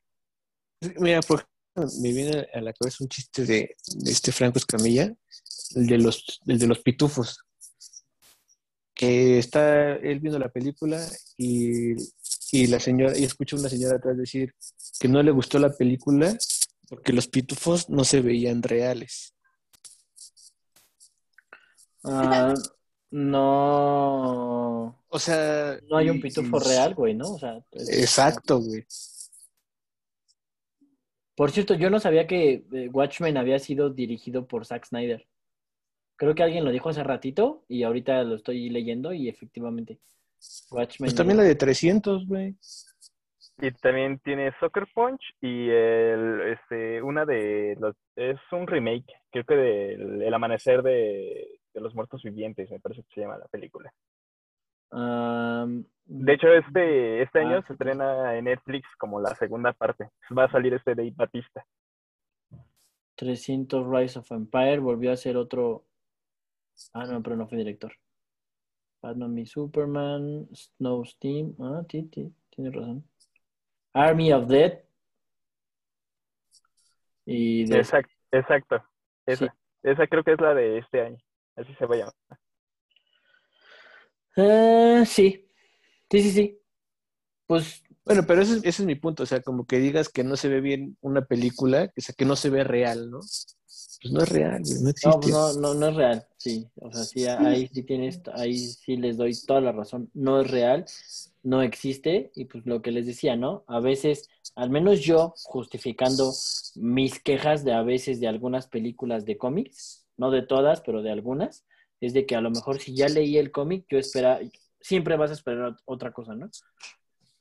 Mira, me viene a la cabeza un chiste de, este Franco Escamilla, el de los, de los pitufos, que está él viendo la película y, la señora, y escucha a una señora atrás decir que no le gustó la película porque los pitufos no se veían reales. Ah, no. O sea. No hay un pitufo real, güey, ¿no? O sea, exacto, güey. Por cierto, yo no sabía que eh, Watchmen había sido dirigido por Zack Snyder. Creo que alguien lo dijo hace ratito y ahorita lo estoy leyendo y efectivamente. Watchmen. Pues también la de 300, güey. Y también tiene Soccer Punch y el, este, una de los, es un remake, creo que del El Amanecer de, de los Muertos Vivientes, me parece que se llama la película. de hecho, este, este año se estrena en Netflix como la segunda parte. Va a salir este de Batista. 300 Rise of Empire volvió a ser otro. Ah, no, pero no fue director. Batman y Superman, Snow Steam. Ah, sí, sí, tiene razón. Army of Dead. Y Exacto, exacto. Esa, esa creo que es la de este año. Así se va a llamar. Eh, sí, sí, sí, sí. Pues. Bueno, pero ese, ese, es mi punto. O sea, como que digas que no se ve bien una película, o sea, que no se ve real, ¿no? Pues no es real, no existe. No, no, no, es real, sí. O sea, sí, ahí sí tienes, ahí sí les doy toda la razón. No es real, no existe. Y pues lo que les decía, ¿no? A veces, al menos yo, justificando mis quejas de a veces de algunas películas de cómics, no de todas, pero de algunas, es de que a lo mejor si ya leí el cómic, yo espera, siempre vas a esperar otra cosa, ¿no?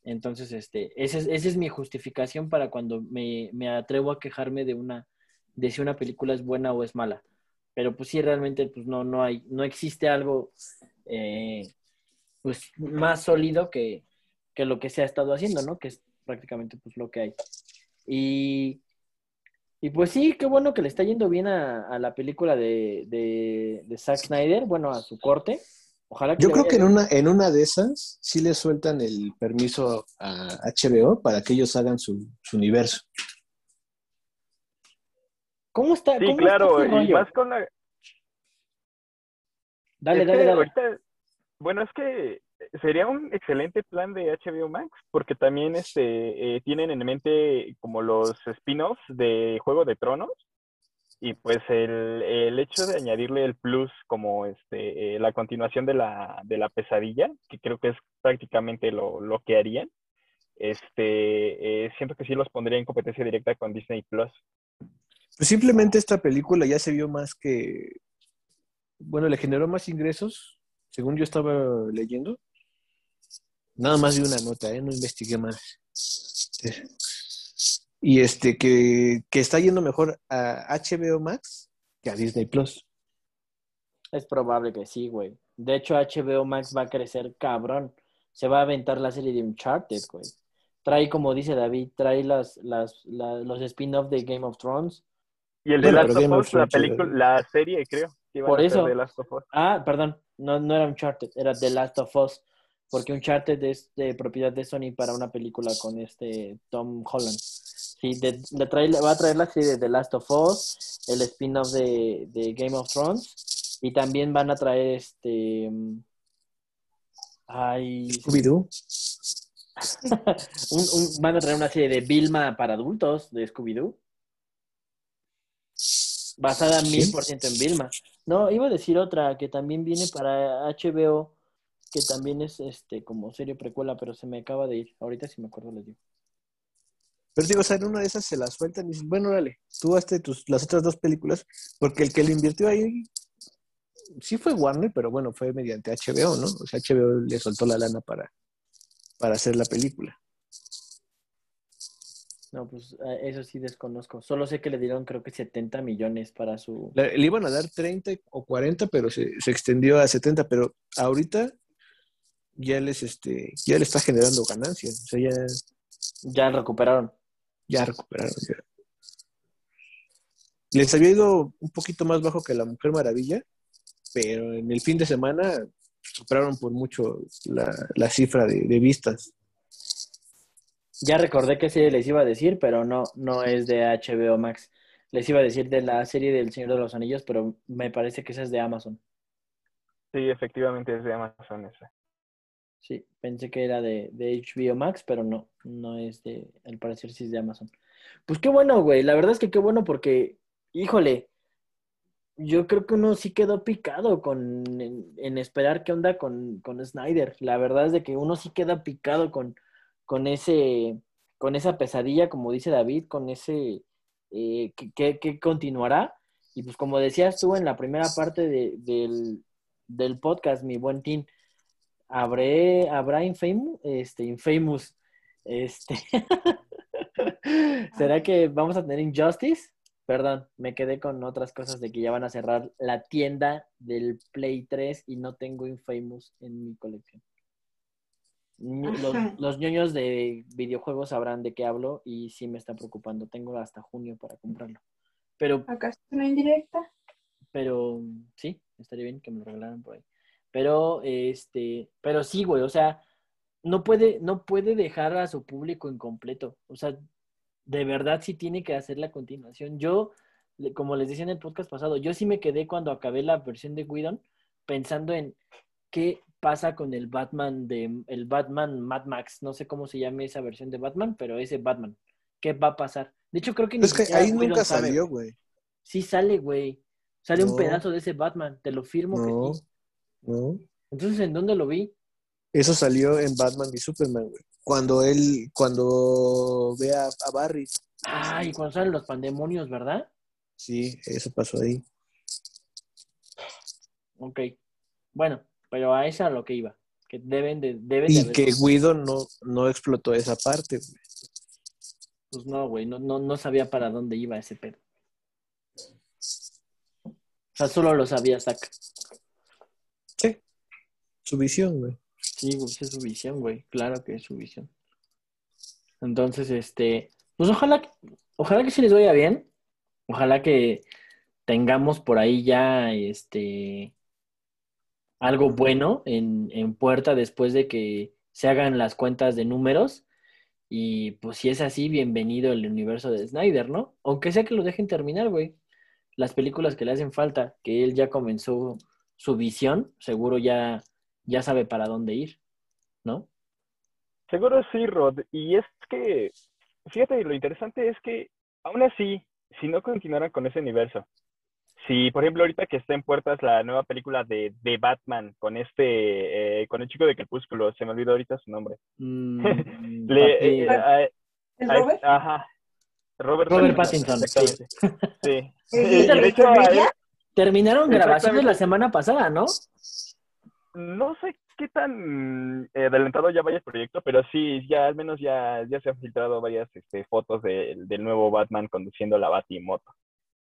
Entonces, este, esa es, esa es mi justificación para cuando me, me, atrevo a quejarme de una, de si una película es buena o es mala. Pero pues sí, realmente, pues no, no hay, no existe algo eh, pues más sólido que, que lo que se ha estado haciendo, ¿no? Que es prácticamente pues lo que hay. Y y pues sí, qué bueno que le está yendo bien a, la película de, de, Zack Snyder, bueno, a su corte. Ojalá Yo creo que en una, en una de esas sí le sueltan el permiso a HBO para que ellos hagan su, universo. ¿Cómo está? Sí, claro, y más con la... Dale, dale, dale. Bueno, es que sería un excelente plan de HBO Max, porque también este, eh, tienen en mente como los spin-offs de Juego de Tronos, y pues el, el, hecho de añadirle el plus como este, eh, la continuación de la, de la pesadilla, que creo que es prácticamente lo, lo que harían, este, eh, siento que sí los pondría en competencia directa con Disney Plus. Pues simplemente esta película ya se vio más que, bueno, le generó más ingresos, según yo estaba leyendo, Nada más de una nota, ¿eh? no investigué más. Y este, que, está yendo mejor a HBO Max que a Disney Plus. Es probable que sí, güey. De hecho, HBO Max va a crecer cabrón. Se va a aventar la serie de Uncharted, güey. Trae, como dice David, trae las, las, los spin-offs de Game of Thrones. Y el de Last of Us, la película, la serie, creo. Por eso. Ah, perdón. No, no era Uncharted, era The Last of Us porque Uncharted es de propiedad de Sony para una película con este Tom Holland. Sí, le trae, va a traer la serie de The Last of Us, el spin-off de, Game of Thrones, y también van a traer este... Ay... Scooby-Doo. van a traer una serie de Vilma para adultos de Scooby-Doo. Basada mil por ciento en Vilma. No, iba a decir otra que también viene para HBO que también es este como serie precuela, pero se me acaba de ir. Ahorita si me acuerdo les digo. Pero digo, o sea, en una de esas se las sueltan y dicen, bueno, dale, tú hazte tus, las otras dos películas, porque el que le invirtió ahí sí fue Warner, pero bueno, fue mediante HBO, ¿no? O sea, HBO le soltó la lana para, para hacer la película. No, pues eso sí desconozco. Solo sé que le dieron creo que 70 millones para su... Le, iban a dar 30 o 40, pero se, se, extendió a 70, pero ahorita ya les este ya le está generando ganancias. O sea, ya, ya recuperaron. Ya recuperaron. Les había ido un poquito más bajo que la Mujer Maravilla, pero en el fin de semana superaron por mucho la, cifra de, vistas. Ya recordé que sí les iba a decir, pero no, no es de HBO Max. Les iba a decir de la serie del Señor de los Anillos, pero me parece que esa es de Amazon. Sí, efectivamente es de Amazon esa. Sí, pensé que era de, de, HBO Max, pero no, no es de, al parecer sí es de Amazon. Pues qué bueno, güey, la verdad es que qué bueno porque, híjole, yo creo que uno sí quedó picado con, en, esperar qué onda con, con, Snyder. La verdad es de que uno sí queda picado con, con ese, con esa pesadilla, como dice David, con ese, eh, que, continuará. Y pues como decías tú en la primera parte del, del podcast, mi buen Tim, ¿Habré, ¿Habrá Infamous? Este, Infamous. Este. ¿Será que vamos a tener Injustice? Perdón, me quedé con otras cosas de que ya van a cerrar la tienda del Play 3 y no tengo Infamous en mi colección. Los, los ñoños de videojuegos sabrán de qué hablo y sí me está preocupando. Tengo hasta junio para comprarlo. Pero, Acá está una indirecta. pero sí, estaría bien que me lo regalaran por ahí. Pero, este, pero sí, güey, o sea, no puede, no puede dejar a su público incompleto. O sea, de verdad sí tiene que hacer la continuación. Yo, como les decía en el podcast pasado, yo sí me quedé cuando acabé la versión de Whedon pensando en qué pasa con el Batman de el Batman Mad Max, no sé cómo se llame esa versión de Batman, pero ese Batman, ¿qué va a pasar? De hecho, creo que ni Es que ahí Whedon nunca salió, güey. Sí sale, güey. Sale un pedazo de ese Batman, te lo firmo No, que sí. No. Entonces, ¿en dónde lo vi? Eso salió en Batman y Superman, güey. Cuando él, cuando ve a, a Barry. Ah, y cuando salen los pandemonios, ¿verdad? Sí, eso pasó ahí. Ok. Bueno, pero a esa a lo que iba. Que deben de, deben de Y que Guido no, no explotó esa parte, güey. Pues no, güey, no, no, no sabía para dónde iba ese pedo. O sea, solo lo sabía Zack. Su visión, güey. Sí, güey, esa es su visión, güey. Claro que es su visión. Entonces, este, pues ojalá, ojalá que sí les vaya bien. Ojalá que tengamos por ahí ya, este, algo bueno en, en puerta después de que se hagan las cuentas de números. Y pues si es así, bienvenido el universo de Snyder, ¿no? Aunque sea que lo dejen terminar, güey. Las películas que le hacen falta, que él ya comenzó su visión, seguro ya, ya sabe para dónde ir, ¿no? Seguro sí, Rod. Y es que, fíjate, lo interesante es que, aún así, si no continuaran con ese universo, si, por ejemplo, ahorita que está en puertas la nueva película de, de Batman con este, eh, con el chico de Crepúsculo, se me olvidó ahorita su nombre. Mm, Le- eh, a- ¿El a- Robert? ajá. Robert, Robert Pattinson. Sí. ¿El Y de de hecho, Terminaron grabaciones la semana pasada, ¿no? No sé qué tan eh, adelantado ya vaya el proyecto, pero sí, ya al menos ya, ya se han filtrado varias este, fotos de- del nuevo Batman conduciendo la Batimoto.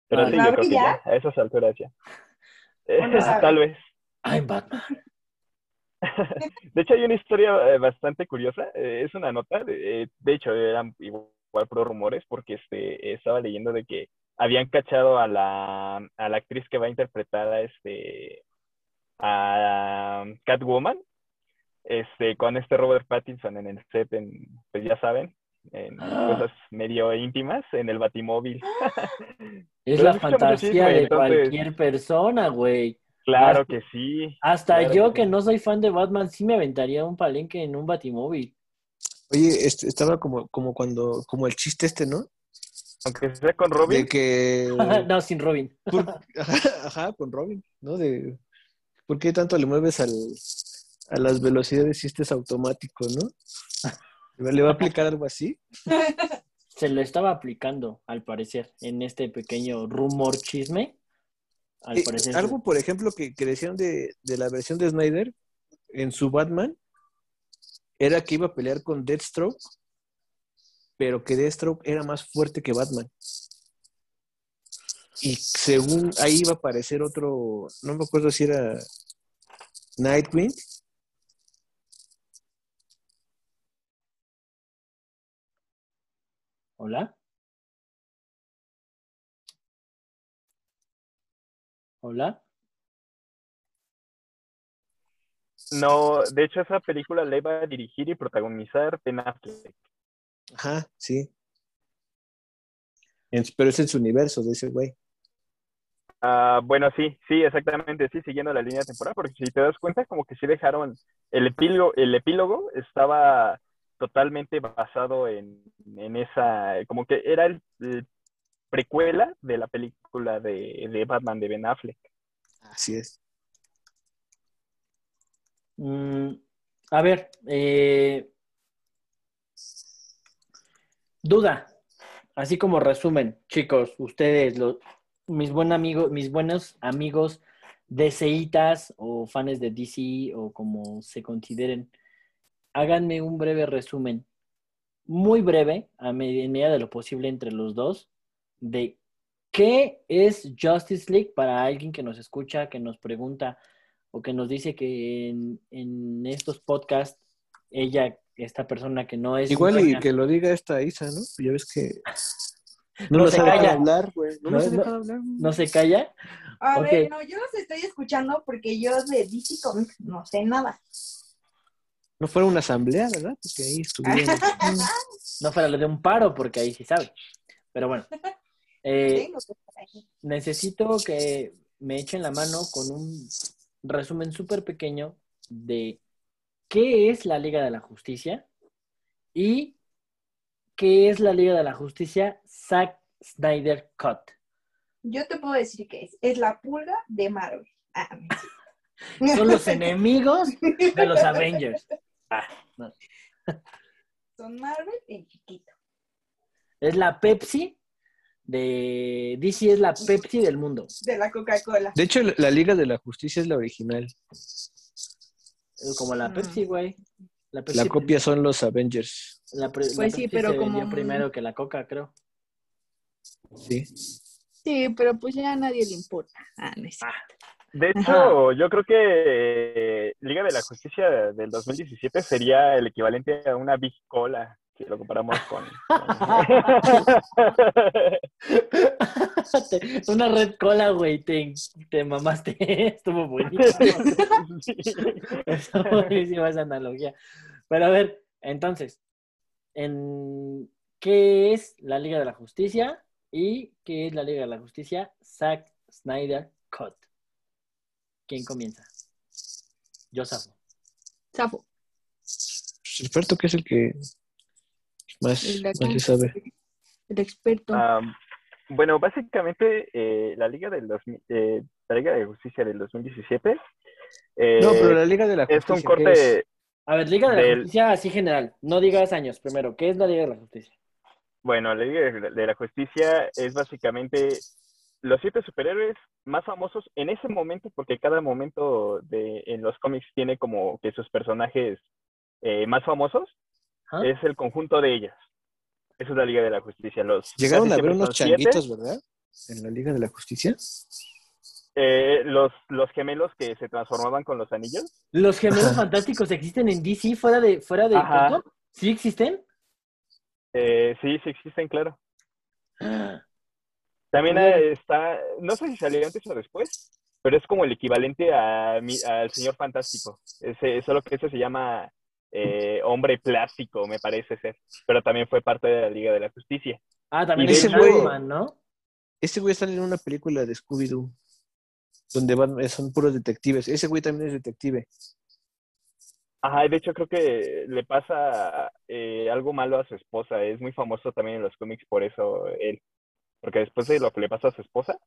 Pero Ah, sí, ¿va yo creo que ya, a esas alturas ya. Eh, tal vez. Ay, Batman. De hecho, hay una historia eh, bastante curiosa. eh, es una nota. De, de hecho, eran igual pro rumores porque este, estaba leyendo de que habían cachado a la, a la actriz que va a interpretar a este a Catwoman este con este Robert Pattinson en el set en, pues ya saben en Ah. cosas medio íntimas en el Batimóvil Es la fantasía de entonces- cualquier persona, güey. claro Hasta- que sí Hasta Claro yo que que sí. no soy fan de Batman sí me aventaría un palenque en un batimóvil. Oye, este, estaba como, como cuando, como el chiste este, ¿no? aunque sea con Robin De que. no, sin Robin. ajá, con Robin, ¿no? De ¿por qué tanto le mueves al, a las velocidades si este es automático, ¿no? ¿Le va a aplicar algo así? Se lo estaba aplicando, al parecer, en este pequeño rumor chisme. Al Eh, parecer. algo, por ejemplo, que, que decían de, de la versión de Snyder en su Batman era que iba a pelear con Deathstroke, pero que Deathstroke era más fuerte que Batman. Y según ahí iba a aparecer otro, no me acuerdo si era Nightwing, ¿Hola? ¿Hola? no de hecho esa película la iba a dirigir y protagonizar Ben Affleck Ajá, sí. En- pero es en su universo de ese güey. Ah, bueno, sí, sí, exactamente, sí, siguiendo la línea temporal, porque si te das cuenta, como que sí dejaron, el epílogo, el epílogo estaba totalmente basado en, en esa, como que era el, el precuela de la película de, de Batman de Ben Affleck. Así es. Mm, a ver, eh, duda, así como resumen, chicos, ustedes, los, mis buen amigo, mis buenos amigos DCitas o fans de DC o como se consideren, háganme un breve resumen, muy breve, a med- en medida de lo posible entre los dos, de qué es Justice League para alguien que nos escucha, que nos pregunta o que nos dice que en, en estos podcasts ella, esta persona que no es... Igual y que lo diga esta Isa, ¿no? Ya ves que no, No se calla. hablar, güey. No, No, no. dejado hablar. no se calla. A ver, no, yo los estoy escuchando porque yo de DC Comics no sé nada. No fuera una asamblea, ¿verdad? Porque ahí estuvieron. No fuera lo de un paro, porque ahí sí sabe. Pero bueno. Eh, necesito que me echen la mano con un resumen súper pequeño de qué es la Liga de la Justicia y qué es la Liga de la Justicia Zack Snyder Cut. Yo te puedo decir que es. Es la pulga de Marvel. Ah. Son los enemigos de los Avengers. Ah, no. Son Marvel en chiquito. Es la Pepsi de DC, es la Pepsi del mundo. De la Coca-Cola. De hecho, la- Liga de la Justicia es la original. Es Como la Mm. Pepsi, güey. La, copia son los Avengers. la Pues sí, pero se como- primero que la Coca, creo. Sí. Sí, pero pues ya a nadie le importa. Ah, no es cierto. De hecho, yo creo que eh, Liga de la Justicia del 2017 sería el equivalente a una Big Cola, si lo comparamos con... Una red cola, güey, te, te mamaste. Estuvo buenísimo. Estuvo buenísima esa analogía. Pero a ver, entonces, en, ¿qué es la Liga de la Justicia? ¿Y qué es la Liga de la Justicia? Zack Snyder Cut. ¿Quién comienza? Yo Safo. Zafo. El Ferto, que es el que más, más le sabe. El experto. Bueno, básicamente eh, la Liga del 2000 eh, la Liga de Justicia del 2017 eh, No, pero la Liga de la es Justicia. un ¿qué corte... A ver, Liga de la Del- Justicia así general. No digas años primero. ¿Qué es la Liga de la Justicia? Bueno, la Liga de la Justicia es básicamente los siete superhéroes más famosos en ese momento, porque cada momento de, en los cómics tiene como que sus personajes eh, más famosos, ¿Ah? es el conjunto de ellas. Esa es la Liga de la Justicia. Los, Llegaron a ver unos siete. changuitos, ¿verdad? En la Liga de la Justicia. Eh, los, los gemelos que se transformaban con los anillos. ¿Los gemelos fantásticos existen en DC fuera de, fuera de Ajá. ¿Sí existen? Eh, sí, sí existen, claro. También eh, está, no sé si salió antes o después, pero es como el equivalente a, mi- al Señor Fantástico. Ese, solo que ese se llama eh, Hombre Plástico, me parece ser. Pero también fue parte de la Liga de la Justicia. Ah, también Y es de hecho- Batman, ¿no? Ese güey sale en una película de Scooby-Doo. Donde van, eh, son puros detectives. Ese güey también es detective. Ajá, y de hecho creo que le pasa eh, algo malo a su esposa. Es muy famoso también en los cómics por eso él. Porque después de lo que le pasa a su esposa,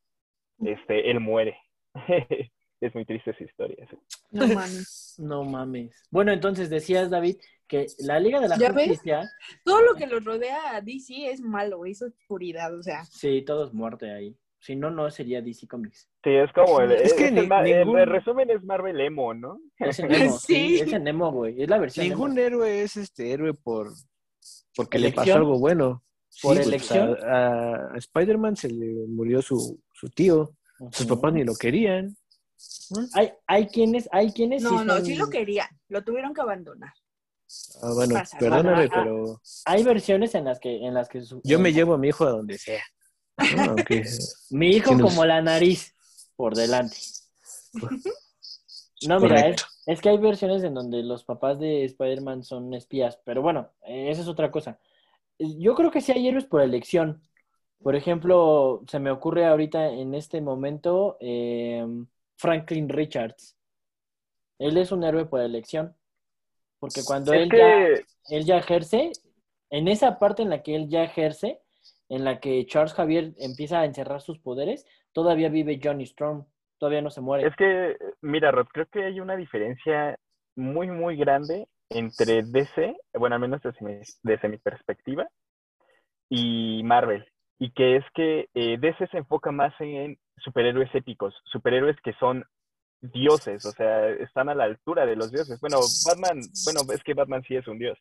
este, él muere. es muy triste esa historia. sí. No mames. No mames. Bueno, entonces decías, David, que la Liga de la ¿Ya ves? Justicia, Todo lo que los rodea a DC es malo, es oscuridad, o sea. sí, todo es muerte ahí. Si no, no sería DC Comics. Sí, es como el, Es es que el ni- en ningún- resumen es Marvel Emo, ¿no? Es en Nemo, sí. Sí. es en Nemo, güey. Es la versión Ningún héroe es este héroe por porque le pasó algo bueno. ¿Por pues, elección? A, a Spider-Man se le murió su, su tío. Sus papás ni lo querían. Hay, hay quienes, hay quienes No, sí no, son- sí lo querían, lo tuvieron que abandonar. Ah, bueno, Pasa, perdóname, pero Hay versiones en las que, en las que su- yo me llevo a mi hijo a donde sea. ¿no? Aunque Mi hijo nos- como la nariz por delante. No, mira, es, es que hay versiones en donde los papás de Spider-Man son espías, pero bueno, esa es otra cosa. Yo creo que sí hay héroes por elección. Por ejemplo, se me ocurre ahorita en este momento eh, Franklin Richards. Él es un héroe por elección. Porque cuando Es él, ya, él ya ejerce, en esa parte en la que él ya ejerce, en la que Charles Javier empieza a encerrar sus poderes, todavía vive Johnny Storm, todavía no se muere. es que, mira, Rod, creo que hay una diferencia muy, muy grande entre DC, bueno, al menos desde mi, mi perspectiva, y Marvel. Y que es que eh, DC se enfoca más en superhéroes épicos, superhéroes que son dioses, o sea, están a la altura de los dioses. Bueno, Batman, bueno, es que Batman sí es un dios,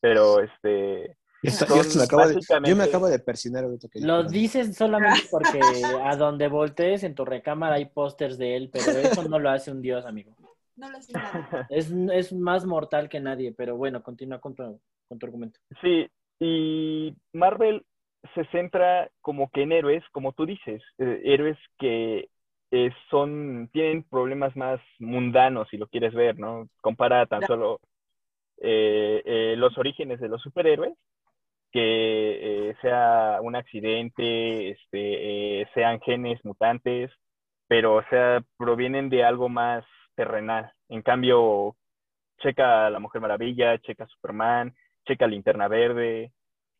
pero este, Está- Son yo, me acabo de, yo me básicamente- acabo de persinar ahorita que Lo dijeron. dices solamente porque a donde voltees en tu recámara hay pósters de él, pero eso no lo hace un dios, amigo. No lo hace nada. Es, es más mortal que nadie, pero bueno, continúa con tu, con tu argumento. Sí, y Marvel se centra como que en héroes, como tú dices, eh, héroes que eh, son, tienen problemas más mundanos, si lo quieres ver, ¿no? Compara tan solo eh, eh, los orígenes de los superhéroes, que eh, sea un accidente, este, eh, sean genes mutantes, pero, o sea, provienen de algo más terrenal. En cambio, checa a la Mujer Maravilla, checa a Superman, checa a Linterna Verde,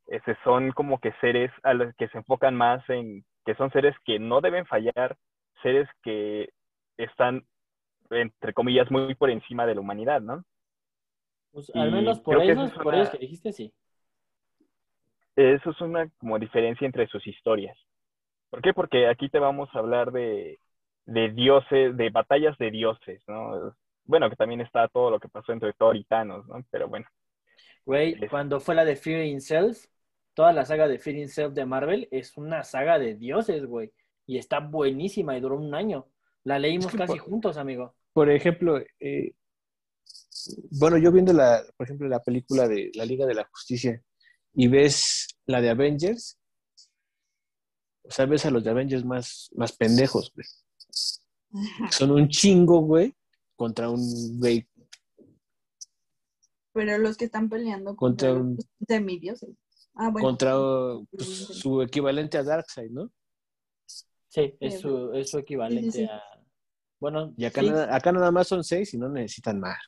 ese son como que seres a los que se enfocan más en que son seres que no deben fallar, seres que están, entre comillas, muy por encima de la humanidad, ¿no? Pues, al menos por ellos, por una- ellos que dijiste, sí. Eso es una como diferencia entre sus historias. ¿Por qué? Porque aquí te vamos a hablar de, de dioses, de batallas de dioses, ¿no? Bueno, que también está todo lo que pasó entre Thor y Thanos, ¿no? Pero bueno. Güey, Es- cuando fue la de Fear Self, toda la saga de Fear Self de Marvel es una saga de dioses, güey. Y está buenísima y duró un año. La leímos Es que casi por- juntos, amigo. Por ejemplo, eh, bueno, yo viendo la, por ejemplo, la película de la Liga de la Justicia y ves la de Avengers, o sea, ves a los de Avengers más, más pendejos, güey. Son un chingo, güey, contra un güey, Pero los que están peleando Contra contra, un- los semidioses. Ah, bueno. contra pues, su equivalente a Darkseid, ¿no? Sí, es su, es su equivalente sí. a. Bueno, Y acá, sí, nada, acá nada más son seis y no necesitan más.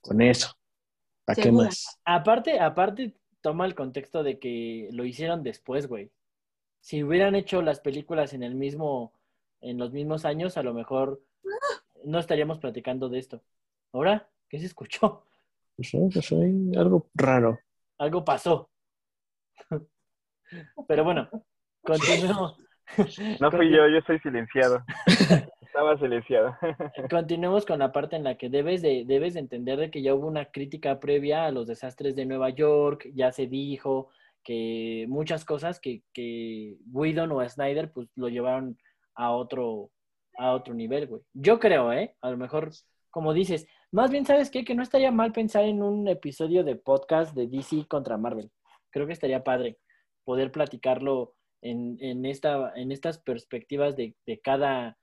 Con eso. ¿Para qué más? aparte, aparte, toma el contexto de que lo hicieron después, güey. Si hubieran hecho las películas en el mismo, en los mismos años, a lo mejor no estaríamos platicando de esto. ¿Ahora? ¿Qué se escuchó? Pues, algo raro. Algo pasó. Pero bueno, continuemos. No fui yo, yo estoy silenciado. Estaba silenciado. Continuemos con la parte en la que debes de, debes de entender de que ya hubo una crítica previa a los desastres de Nueva York, ya se dijo que muchas cosas que, que o Snyder pues lo llevaron a otro, a otro nivel, güey. Yo creo, ¿eh? A lo mejor, como dices, más bien, ¿sabes? Que no estaría mal pensar en un episodio de podcast de DC contra Marvel. Creo que estaría padre poder platicarlo en, en, esta, en estas perspectivas de, de cada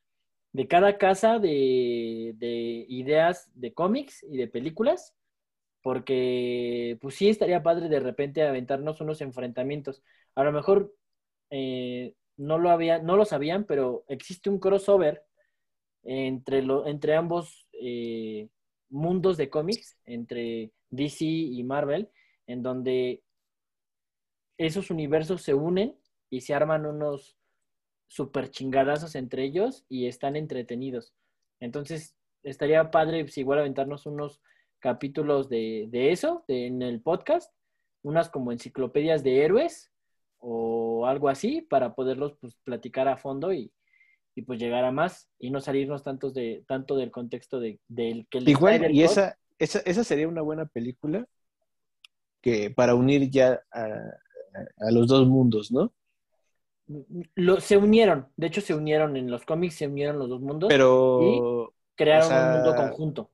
de cada casa de, de ideas de cómics y de películas, porque pues sí estaría padre de repente aventarnos unos enfrentamientos. A lo mejor eh, no, lo había, no lo sabían, pero existe un crossover entre, entre ambos eh, mundos de cómics, entre DC y Marvel, en donde esos universos se unen y se arman unos super chingadazos entre ellos y están entretenidos. Entonces, estaría padre si igual aventarnos unos capítulos de, de eso de, en el podcast, unas como enciclopedias de héroes o algo así para poderlos pues, platicar a fondo y, y, pues llegar a más y no salirnos tantos de, tanto del contexto de, del que el Igual, y esa, esa, esa sería una buena película que para unir ya a, a- a los dos mundos, ¿no? Lo, se unieron, de hecho se unieron en los cómics, se unieron los dos mundos, Pero crearon o sea, un mundo conjunto.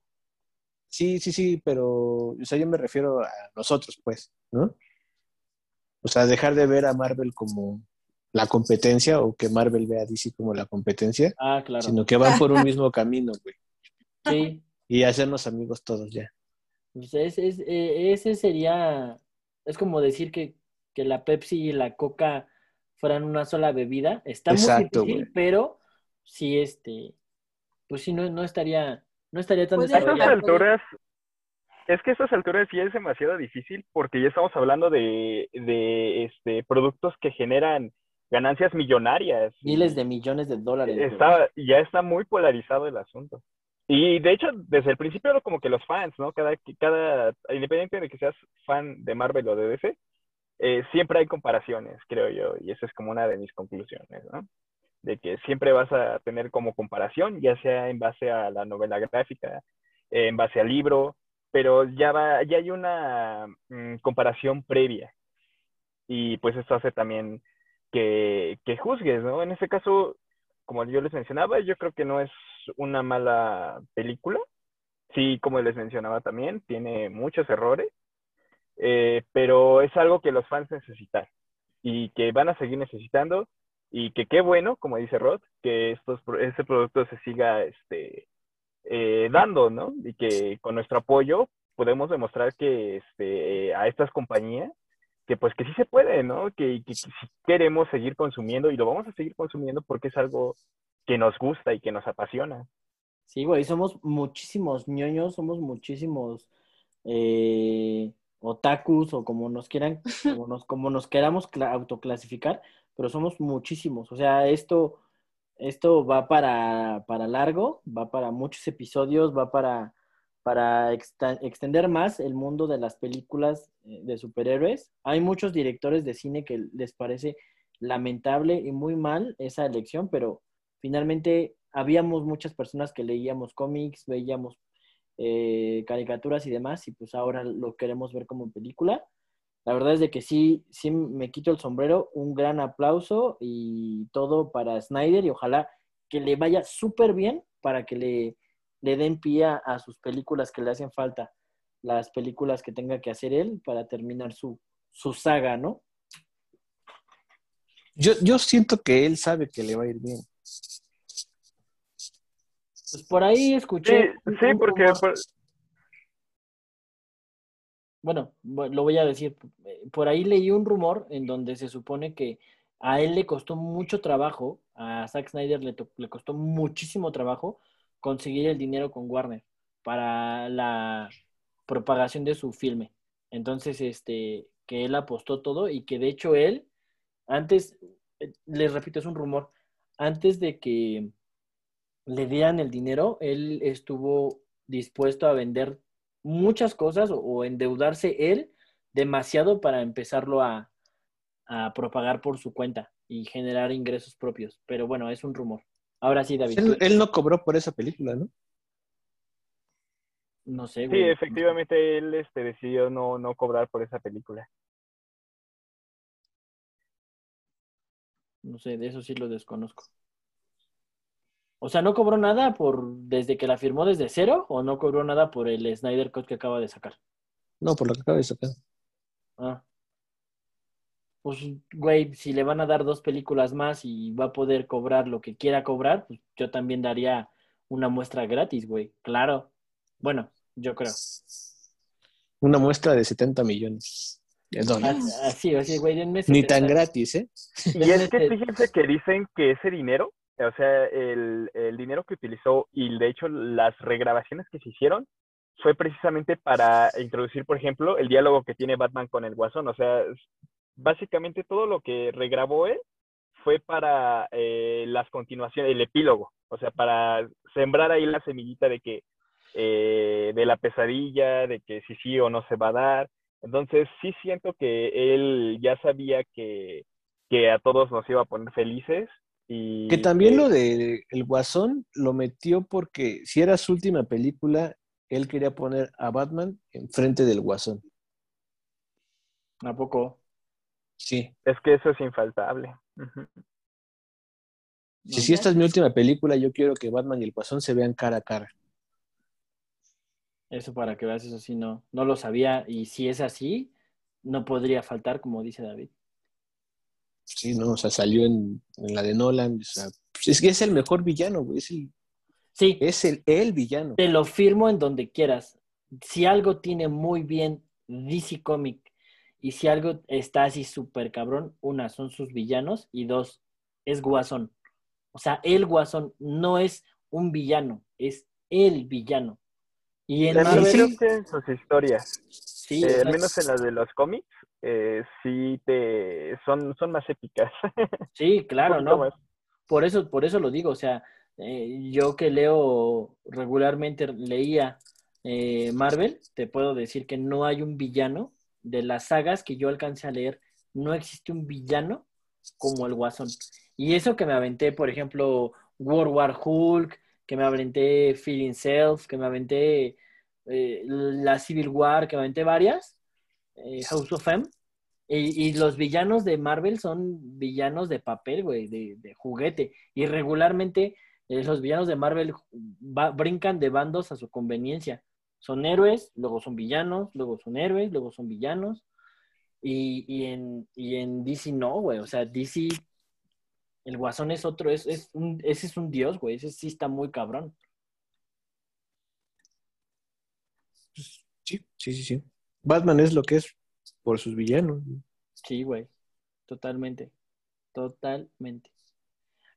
sí, sí, sí, pero o sea, yo me refiero a nosotros, pues, ¿no? O sea, dejar de ver a Marvel como la competencia o que Marvel vea a DC como la competencia, Ah, claro. sino que van por un mismo camino, güey. Sí, Y hacernos amigos todos ya. Pues es- es- eh, ese sería, es como decir que, que la Pepsi y la Coca fueran una sola bebida. Está Exacto, muy difícil, pero sí, este, pues sí, no, no estaría, no estaría tan Pues A estas desarrollado. alturas, es que a estas alturas ya es demasiado difícil porque ya estamos hablando de, de este, productos que generan ganancias millonarias. Miles de millones de dólares. güey. Está, ya está muy polarizado el asunto. Y de hecho, desde el principio, como que los fans, ¿no? Cada, cada, independiente de que seas fan de Marvel o de DC, eh, siempre hay comparaciones, creo yo, y esa es como una de mis conclusiones, ¿no? De que siempre vas a tener como comparación, ya sea en base a la novela gráfica, en base al libro, pero ya va, ya hay una mm, comparación previa. Y pues esto hace también que, que juzgues, ¿no? En este caso, como yo les mencionaba, yo creo que no es una mala película. Sí, como les mencionaba también, tiene muchos errores, eh, pero es algo que los fans necesitan y que van a seguir necesitando y que qué bueno, como dice Rod, que estos, este producto se siga este, eh, dando, ¿no? Y que con nuestro apoyo podemos demostrar que este, a estas compañías que pues que sí se puede, ¿no? Que, que, queremos seguir consumiendo y lo vamos a seguir consumiendo porque es algo que nos gusta y que nos apasiona. Sí, güey, somos muchísimos ñoños, somos muchísimos eh, otakus o como nos quieran, como nos, como nos queramos cla- autoclasificar, pero somos muchísimos. O sea, esto, esto va para, para largo, va para muchos episodios, va para, para extender más el mundo de las películas eh, de superhéroes. Hay muchos directores de cine que les parece lamentable y muy mal esa elección, pero finalmente habíamos muchas personas que leíamos cómics, veíamos eh, caricaturas y demás, y pues ahora lo queremos ver como película. La verdad es de que sí, sí me quito el sombrero, un gran aplauso y todo para Snyder y ojalá que le vaya súper bien para que le, le den pie a, sus películas que le hacen falta, las películas que tenga que hacer él para terminar su, su saga, ¿no? Yo, yo siento que él sabe que le va a ir bien. Pues por ahí Sí, escuché. sí, un porque por- bueno, bu- lo voy a decir, por ahí leí un rumor en donde se supone que a él le costó mucho trabajo, a Zack Snyder le, le costó muchísimo trabajo conseguir el dinero con Warner para la propagación de su filme. Entonces, este, que él apostó todo y que de hecho él, antes, eh, les repito, es un rumor, antes de que le dieran el dinero, él estuvo dispuesto a vender muchas cosas o, o endeudarse él demasiado para empezarlo a, a propagar por su cuenta y generar ingresos propios. Pero bueno, es un rumor. Ahora sí, David. Él, él no cobró por esa película, ¿no? No sé, sí, güey. efectivamente él este, decidió no, no cobrar por esa película. No sé, de eso sí lo desconozco. O sea, ¿no cobró nada por desde que la firmó desde cero o no cobró nada por el Snyder Cut que acaba de sacar? No, por lo que acaba de sacar. Ah. Pues, güey, si le van a dar dos películas más y va a poder cobrar lo que quiera cobrar, pues yo también daría una muestra gratis, güey. Claro. Bueno, yo creo. Una muestra de 70 millones de dólares. Así, así, así, güey, denme Ni 70. tan gratis, ¿eh? Y es que fíjense que dicen que ese dinero, o sea, el, el dinero que utilizó y de hecho las regrabaciones que se hicieron fue precisamente para introducir, por ejemplo, el diálogo que tiene Batman con el Guasón. O sea, básicamente todo lo que regrabó él fue para eh, las continuaciones, el epílogo. O sea, para sembrar ahí la semillita de que eh, de la pesadilla, de que si sí o no se va a dar. Entonces, sí siento que él ya sabía que, que a todos nos iba a poner felices. Y Que también lo de El Guasón lo metió porque si era su última película, él quería poner a Batman enfrente del Guasón. ¿A poco? Sí. Es que eso es infaltable. Si, si esta es mi última película, yo quiero que Batman y el Guasón se vean cara a cara. Eso para que veas, eso sí, no, no lo sabía. Y si es así, no podría faltar, como dice David. Sí, ¿no? O sea, salió en, en la de Nolan. O sea, pues es que es el mejor villano, güey. Es el, Sí, es el, el villano. te lo firmo en donde quieras. Si algo tiene muy bien DC Comic y si algo está así súper cabrón, una, son sus villanos y dos, es Guasón. O sea, el Guasón no es un villano, es el villano. Y en También Marvel, creo que en sus historias, sí, eh, al menos en las de los cómics, eh, sí te son, son más épicas. sí, claro, ¿no? más. Por eso, por eso lo digo, o sea, eh, yo que leo regularmente, leía eh, Marvel, te puedo decir que no hay un villano de las sagas que yo alcancé a leer, no existe un villano como el Guasón. Y eso que me aventé, por ejemplo, World War Hulk, que me aventé Feeling Self, que me aventé eh, la Civil War, que me aventé varias, eh, House of M, y, los villanos de Marvel son villanos de papel, güey, de, juguete. Y regularmente Eh, los villanos de Marvel brincan de bandos a su conveniencia. Son héroes, luego son villanos, luego son héroes, luego son villanos. Y, y en, y en DC no, güey. O sea, DC, el guasón es otro, es, es un, ese es un dios, güey. Ese sí está muy cabrón. Sí, sí, sí, sí. Batman es lo que es por sus villanos. Sí, güey. Totalmente. Totalmente.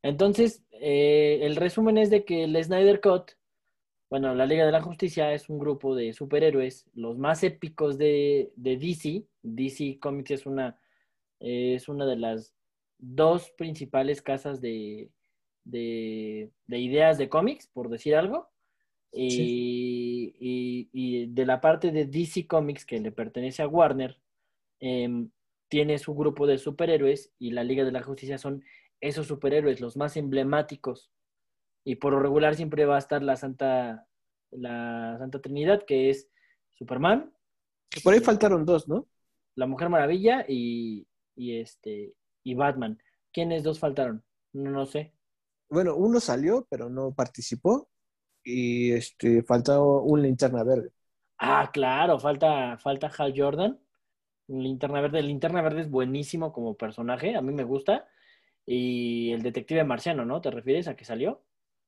Entonces, eh, el resumen es de que el Snyder Cut, bueno, la Liga de la Justicia es un grupo de superhéroes, los más épicos de, de DC. DC Comics es una, es una de las dos principales casas de, de, de ideas de cómics, por decir algo. Y, y- y de la parte de DC Comics que le pertenece a Warner, em, tiene su grupo de superhéroes y la Liga de la Justicia son esos superhéroes, los más emblemáticos. Y por lo regular siempre va a estar la Santa, la Santa Trinidad, que es Superman, por ahí faltaron dos, ¿no? la Mujer Maravilla y, y este y Batman. ¿Quiénes dos faltaron? No, no sé. Bueno, uno salió, pero no participó. Y este, faltó un linterna verde. Ah, claro, falta, falta Hal Jordan. Linterna Verde. Linterna Verde es buenísimo como personaje, a mí me gusta. Y el detective marciano, ¿no? ¿Te refieres a que salió?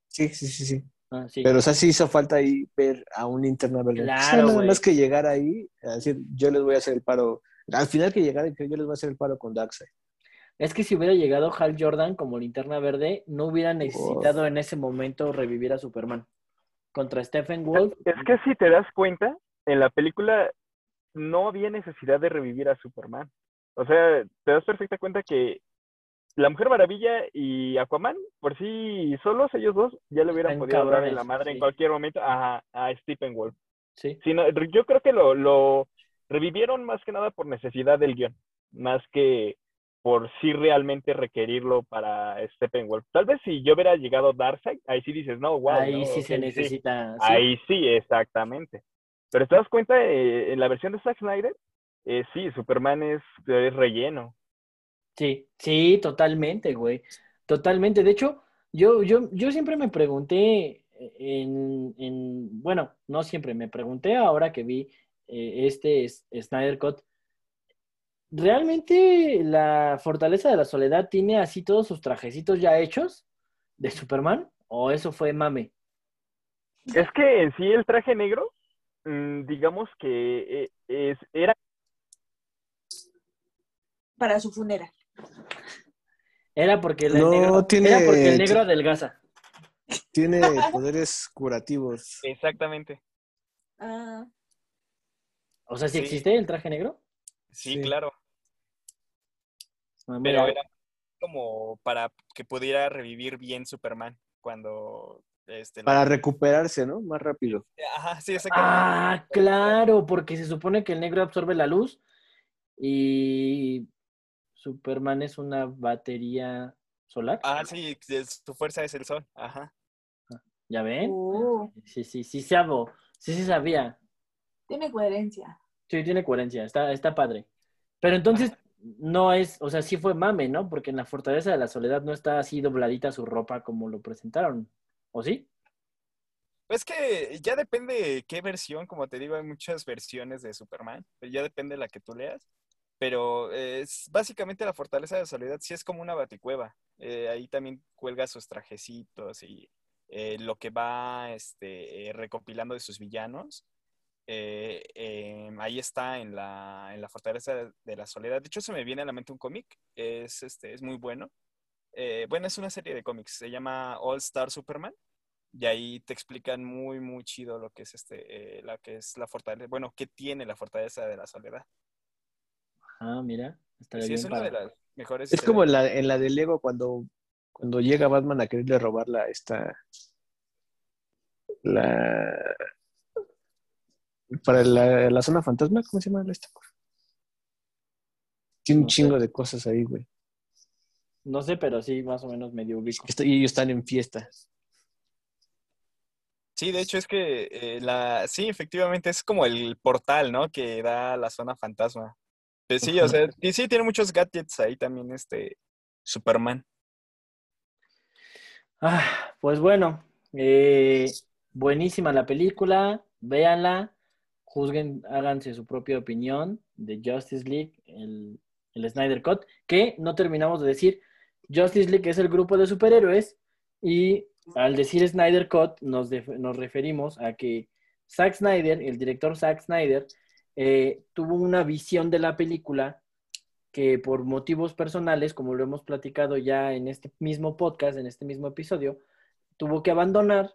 Sí, sí, sí, sí. Ah, sí. Pero, o sea, sí hizo falta ahí ver a un linterna verde. Claro, O sea, más que llegar ahí, a decir, yo les voy a hacer el paro. Al final que llegara, yo les voy a hacer el paro con Darkseid. Es que si hubiera llegado Hal Jordan como linterna verde, no hubiera necesitado en ese momento revivir a Superman. Contra Stephen Wolf. Es que si te das cuenta, en la película no había necesidad de revivir a Superman. O sea, te das perfecta cuenta que la Mujer Maravilla y Aquaman, por sí solos, ellos dos, ya le hubieran Están podido dar en cabrones, la madre sí. en cualquier momento a, a Stephen Wolf. Sí. No, yo creo que lo, lo revivieron más que nada por necesidad del guion, más que por sí realmente requerirlo para Steppenwolf. Tal vez si yo hubiera llegado Darkseid, ahí sí dices, no, wow. Ahí no, sí se necesita. sí. Ahí sí, exactamente. Pero te das cuenta, eh, en la versión de Zack Snyder, eh, sí, Superman es, es relleno. Sí, sí, totalmente, güey. Totalmente. De hecho, yo, yo, yo siempre me pregunté en, en, bueno, no siempre, me pregunté ahora que vi eh, este Snyder Cut, ¿realmente la Fortaleza de la Soledad tiene así todos sus trajecitos ya hechos de Superman? ¿O eso fue mame? Es que en sí el traje negro, mm, digamos que eh, es, era Para su funeral. Era porque el No, negro, tiene- era porque el negro adelgaza. Tiene poderes curativos. exactamente. Ah, O sea, ¿sí Sí. existe el traje negro? Sí, Sí. claro. Ah, Pero era como para que pudiera revivir bien Superman cuando este la- Para recuperarse, ¿no? Más rápido. Ajá, sí, exactamente. Ah, claro, porque se supone que el negro absorbe la luz y Superman es una batería solar. Ah, sí, es- su fuerza es el sol. Ajá. ¿Ya ven? oh, Sí, sí, sí, sabo. Sí, sí sabía. tiene coherencia. Sí, tiene coherencia, está, está padre. Pero entonces no es, o sea, sí fue mame, ¿no? Porque en la Fortaleza de la Soledad no está así dobladita su ropa como lo presentaron. ¿O sí? Pues que ya depende qué versión, como te digo, hay muchas versiones de Superman, pero ya depende de la que tú leas. Pero eh, es básicamente la Fortaleza de la Soledad, sí es como una baticueva. Eh, ahí también cuelga sus trajecitos y eh, lo que va este, eh, recopilando de sus villanos. Eh, eh, ahí está en la, en la Fortaleza de, la Soledad. De hecho, se me viene a la mente un cómic, es, este, es muy bueno. Eh, bueno, es una serie de cómics, se llama All Star Superman. Y ahí te explican muy, muy chido lo que es este, eh, la que es la fortaleza, bueno, qué tiene la fortaleza de la soledad. Ah, mira, estaría Sí, es bien una de para- las mejores. Es como en la, en la de Lego cuando, cuando llega Batman a quererle robar la, esta, la, para la, la zona fantasma, ¿cómo se llama esta? Tiene un No sé. chingo de cosas ahí, güey. No sé, pero sí, más o menos medio ubico. Y ellos están en fiesta. Sí, de hecho es que eh, la, sí, efectivamente es como el portal, ¿no? Que da a la zona fantasma. Pues sí, o sea, y sí tiene muchos gadgets ahí también, este, Superman. Ah, Pues bueno, eh, buenísima la película, véanla, juzguen, háganse su propia opinión de Justice League, el, el Snyder Cut, que no terminamos de decir, Justice League es el grupo de superhéroes y al decir Snyder Cut nos, def- nos referimos a que Zack Snyder, el director Zack Snyder, eh, tuvo una visión de la película que por motivos personales, como lo hemos platicado ya en este mismo podcast, en este mismo episodio, tuvo que abandonar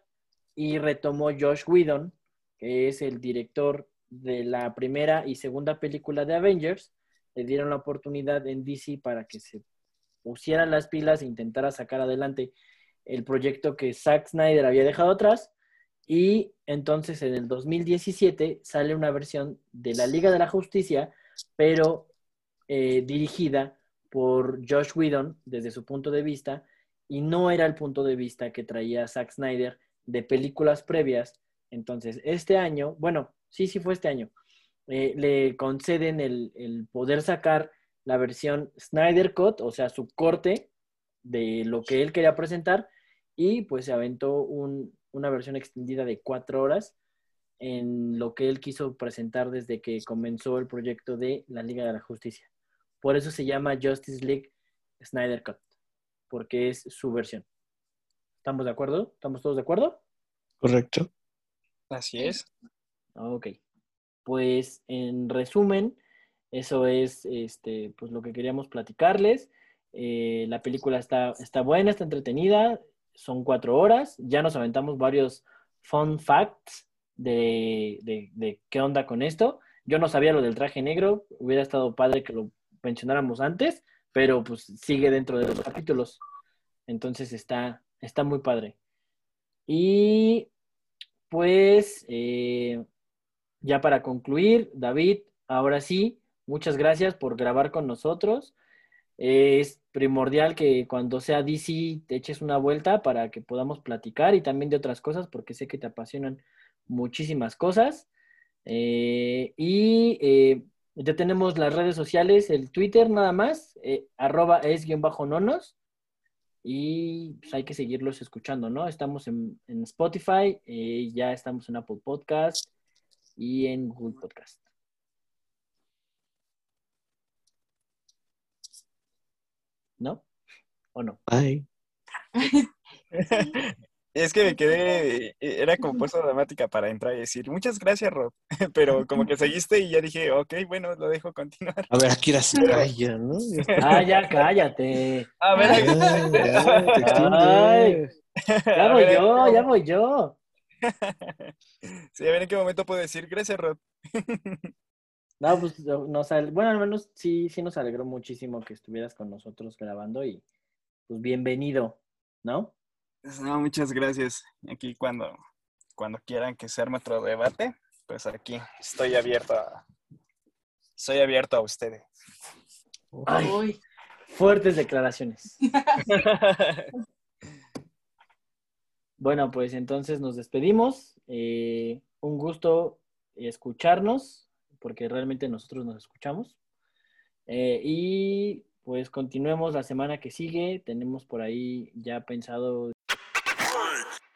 y retomó Josh Whedon, que es el director de la primera y segunda película de Avengers. Le dieron la oportunidad en DC para que se pusiera las pilas e intentara sacar adelante el proyecto que Zack Snyder había dejado atrás. Y entonces en el 2017 sale una versión de la Liga de la Justicia, pero eh, dirigida por Josh Whedon desde su punto de vista, y no era el punto de vista que traía Zack Snyder de películas previas. Entonces, este año, bueno, sí, sí fue este año, eh, le conceden el, el poder sacar la versión Snyder Cut, o sea, su corte de lo que él quería presentar, y pues se aventó un- una versión extendida de cuatro horas en lo que él quiso presentar desde que comenzó el proyecto de la Liga de la Justicia. Por eso se llama Justice League Snyder Cut, porque es su versión. ¿Estamos de acuerdo? ¿Estamos todos de acuerdo? Correcto. Así es. Ok. Pues en resumen, eso es este, pues lo que queríamos platicarles. Eh, la película está, está buena, está entretenida, son cuatro horas. Ya nos aventamos varios fun facts de, de, qué onda con esto. Yo no sabía lo del traje negro, hubiera estado padre que lo mencionáramos antes, pero pues sigue dentro de los capítulos. Entonces está, está muy padre. Y pues eh, ya para concluir, David, ahora sí, muchas gracias por grabar con nosotros. Es primordial que cuando sea DC te eches una vuelta para que podamos platicar y también de otras cosas, porque sé que te apasionan muchísimas cosas. Eh, y eh, ya tenemos las redes sociales, el Twitter nada más, eh, arroba es guion bajo nonos. Y pues, hay que seguirlos escuchando, ¿no? Estamos en, en Spotify, ya estamos en Apple Podcast y en Google Podcast. ¿No? ¿O no? Bye. Es que me quedé, era como puesta dramática para entrar y decir, muchas gracias, Rob. Pero como que seguiste y ya dije, ok, bueno, lo dejo continuar. A ver, aquí era se calla, ¿no? Ah, ya cállate. A ver, Ya, ya, te Ay. Ya voy ver, yo, ya voy yo. Sí, a ver en qué momento puedo decir, gracias, Rob. No, pues nos al- bueno, al menos sí, sí nos alegró muchísimo que estuvieras con nosotros grabando y pues bienvenido, ¿no? No, muchas gracias. Aquí cuando, cuando quieran que se arme otro debate, pues aquí estoy abierto a, soy abierto a ustedes. Ay, fuertes declaraciones. Bueno, pues entonces nos despedimos. Eh, un gusto escucharnos, porque realmente nosotros nos escuchamos. Eh, y pues continuemos la semana que sigue. Tenemos por ahí ya pensado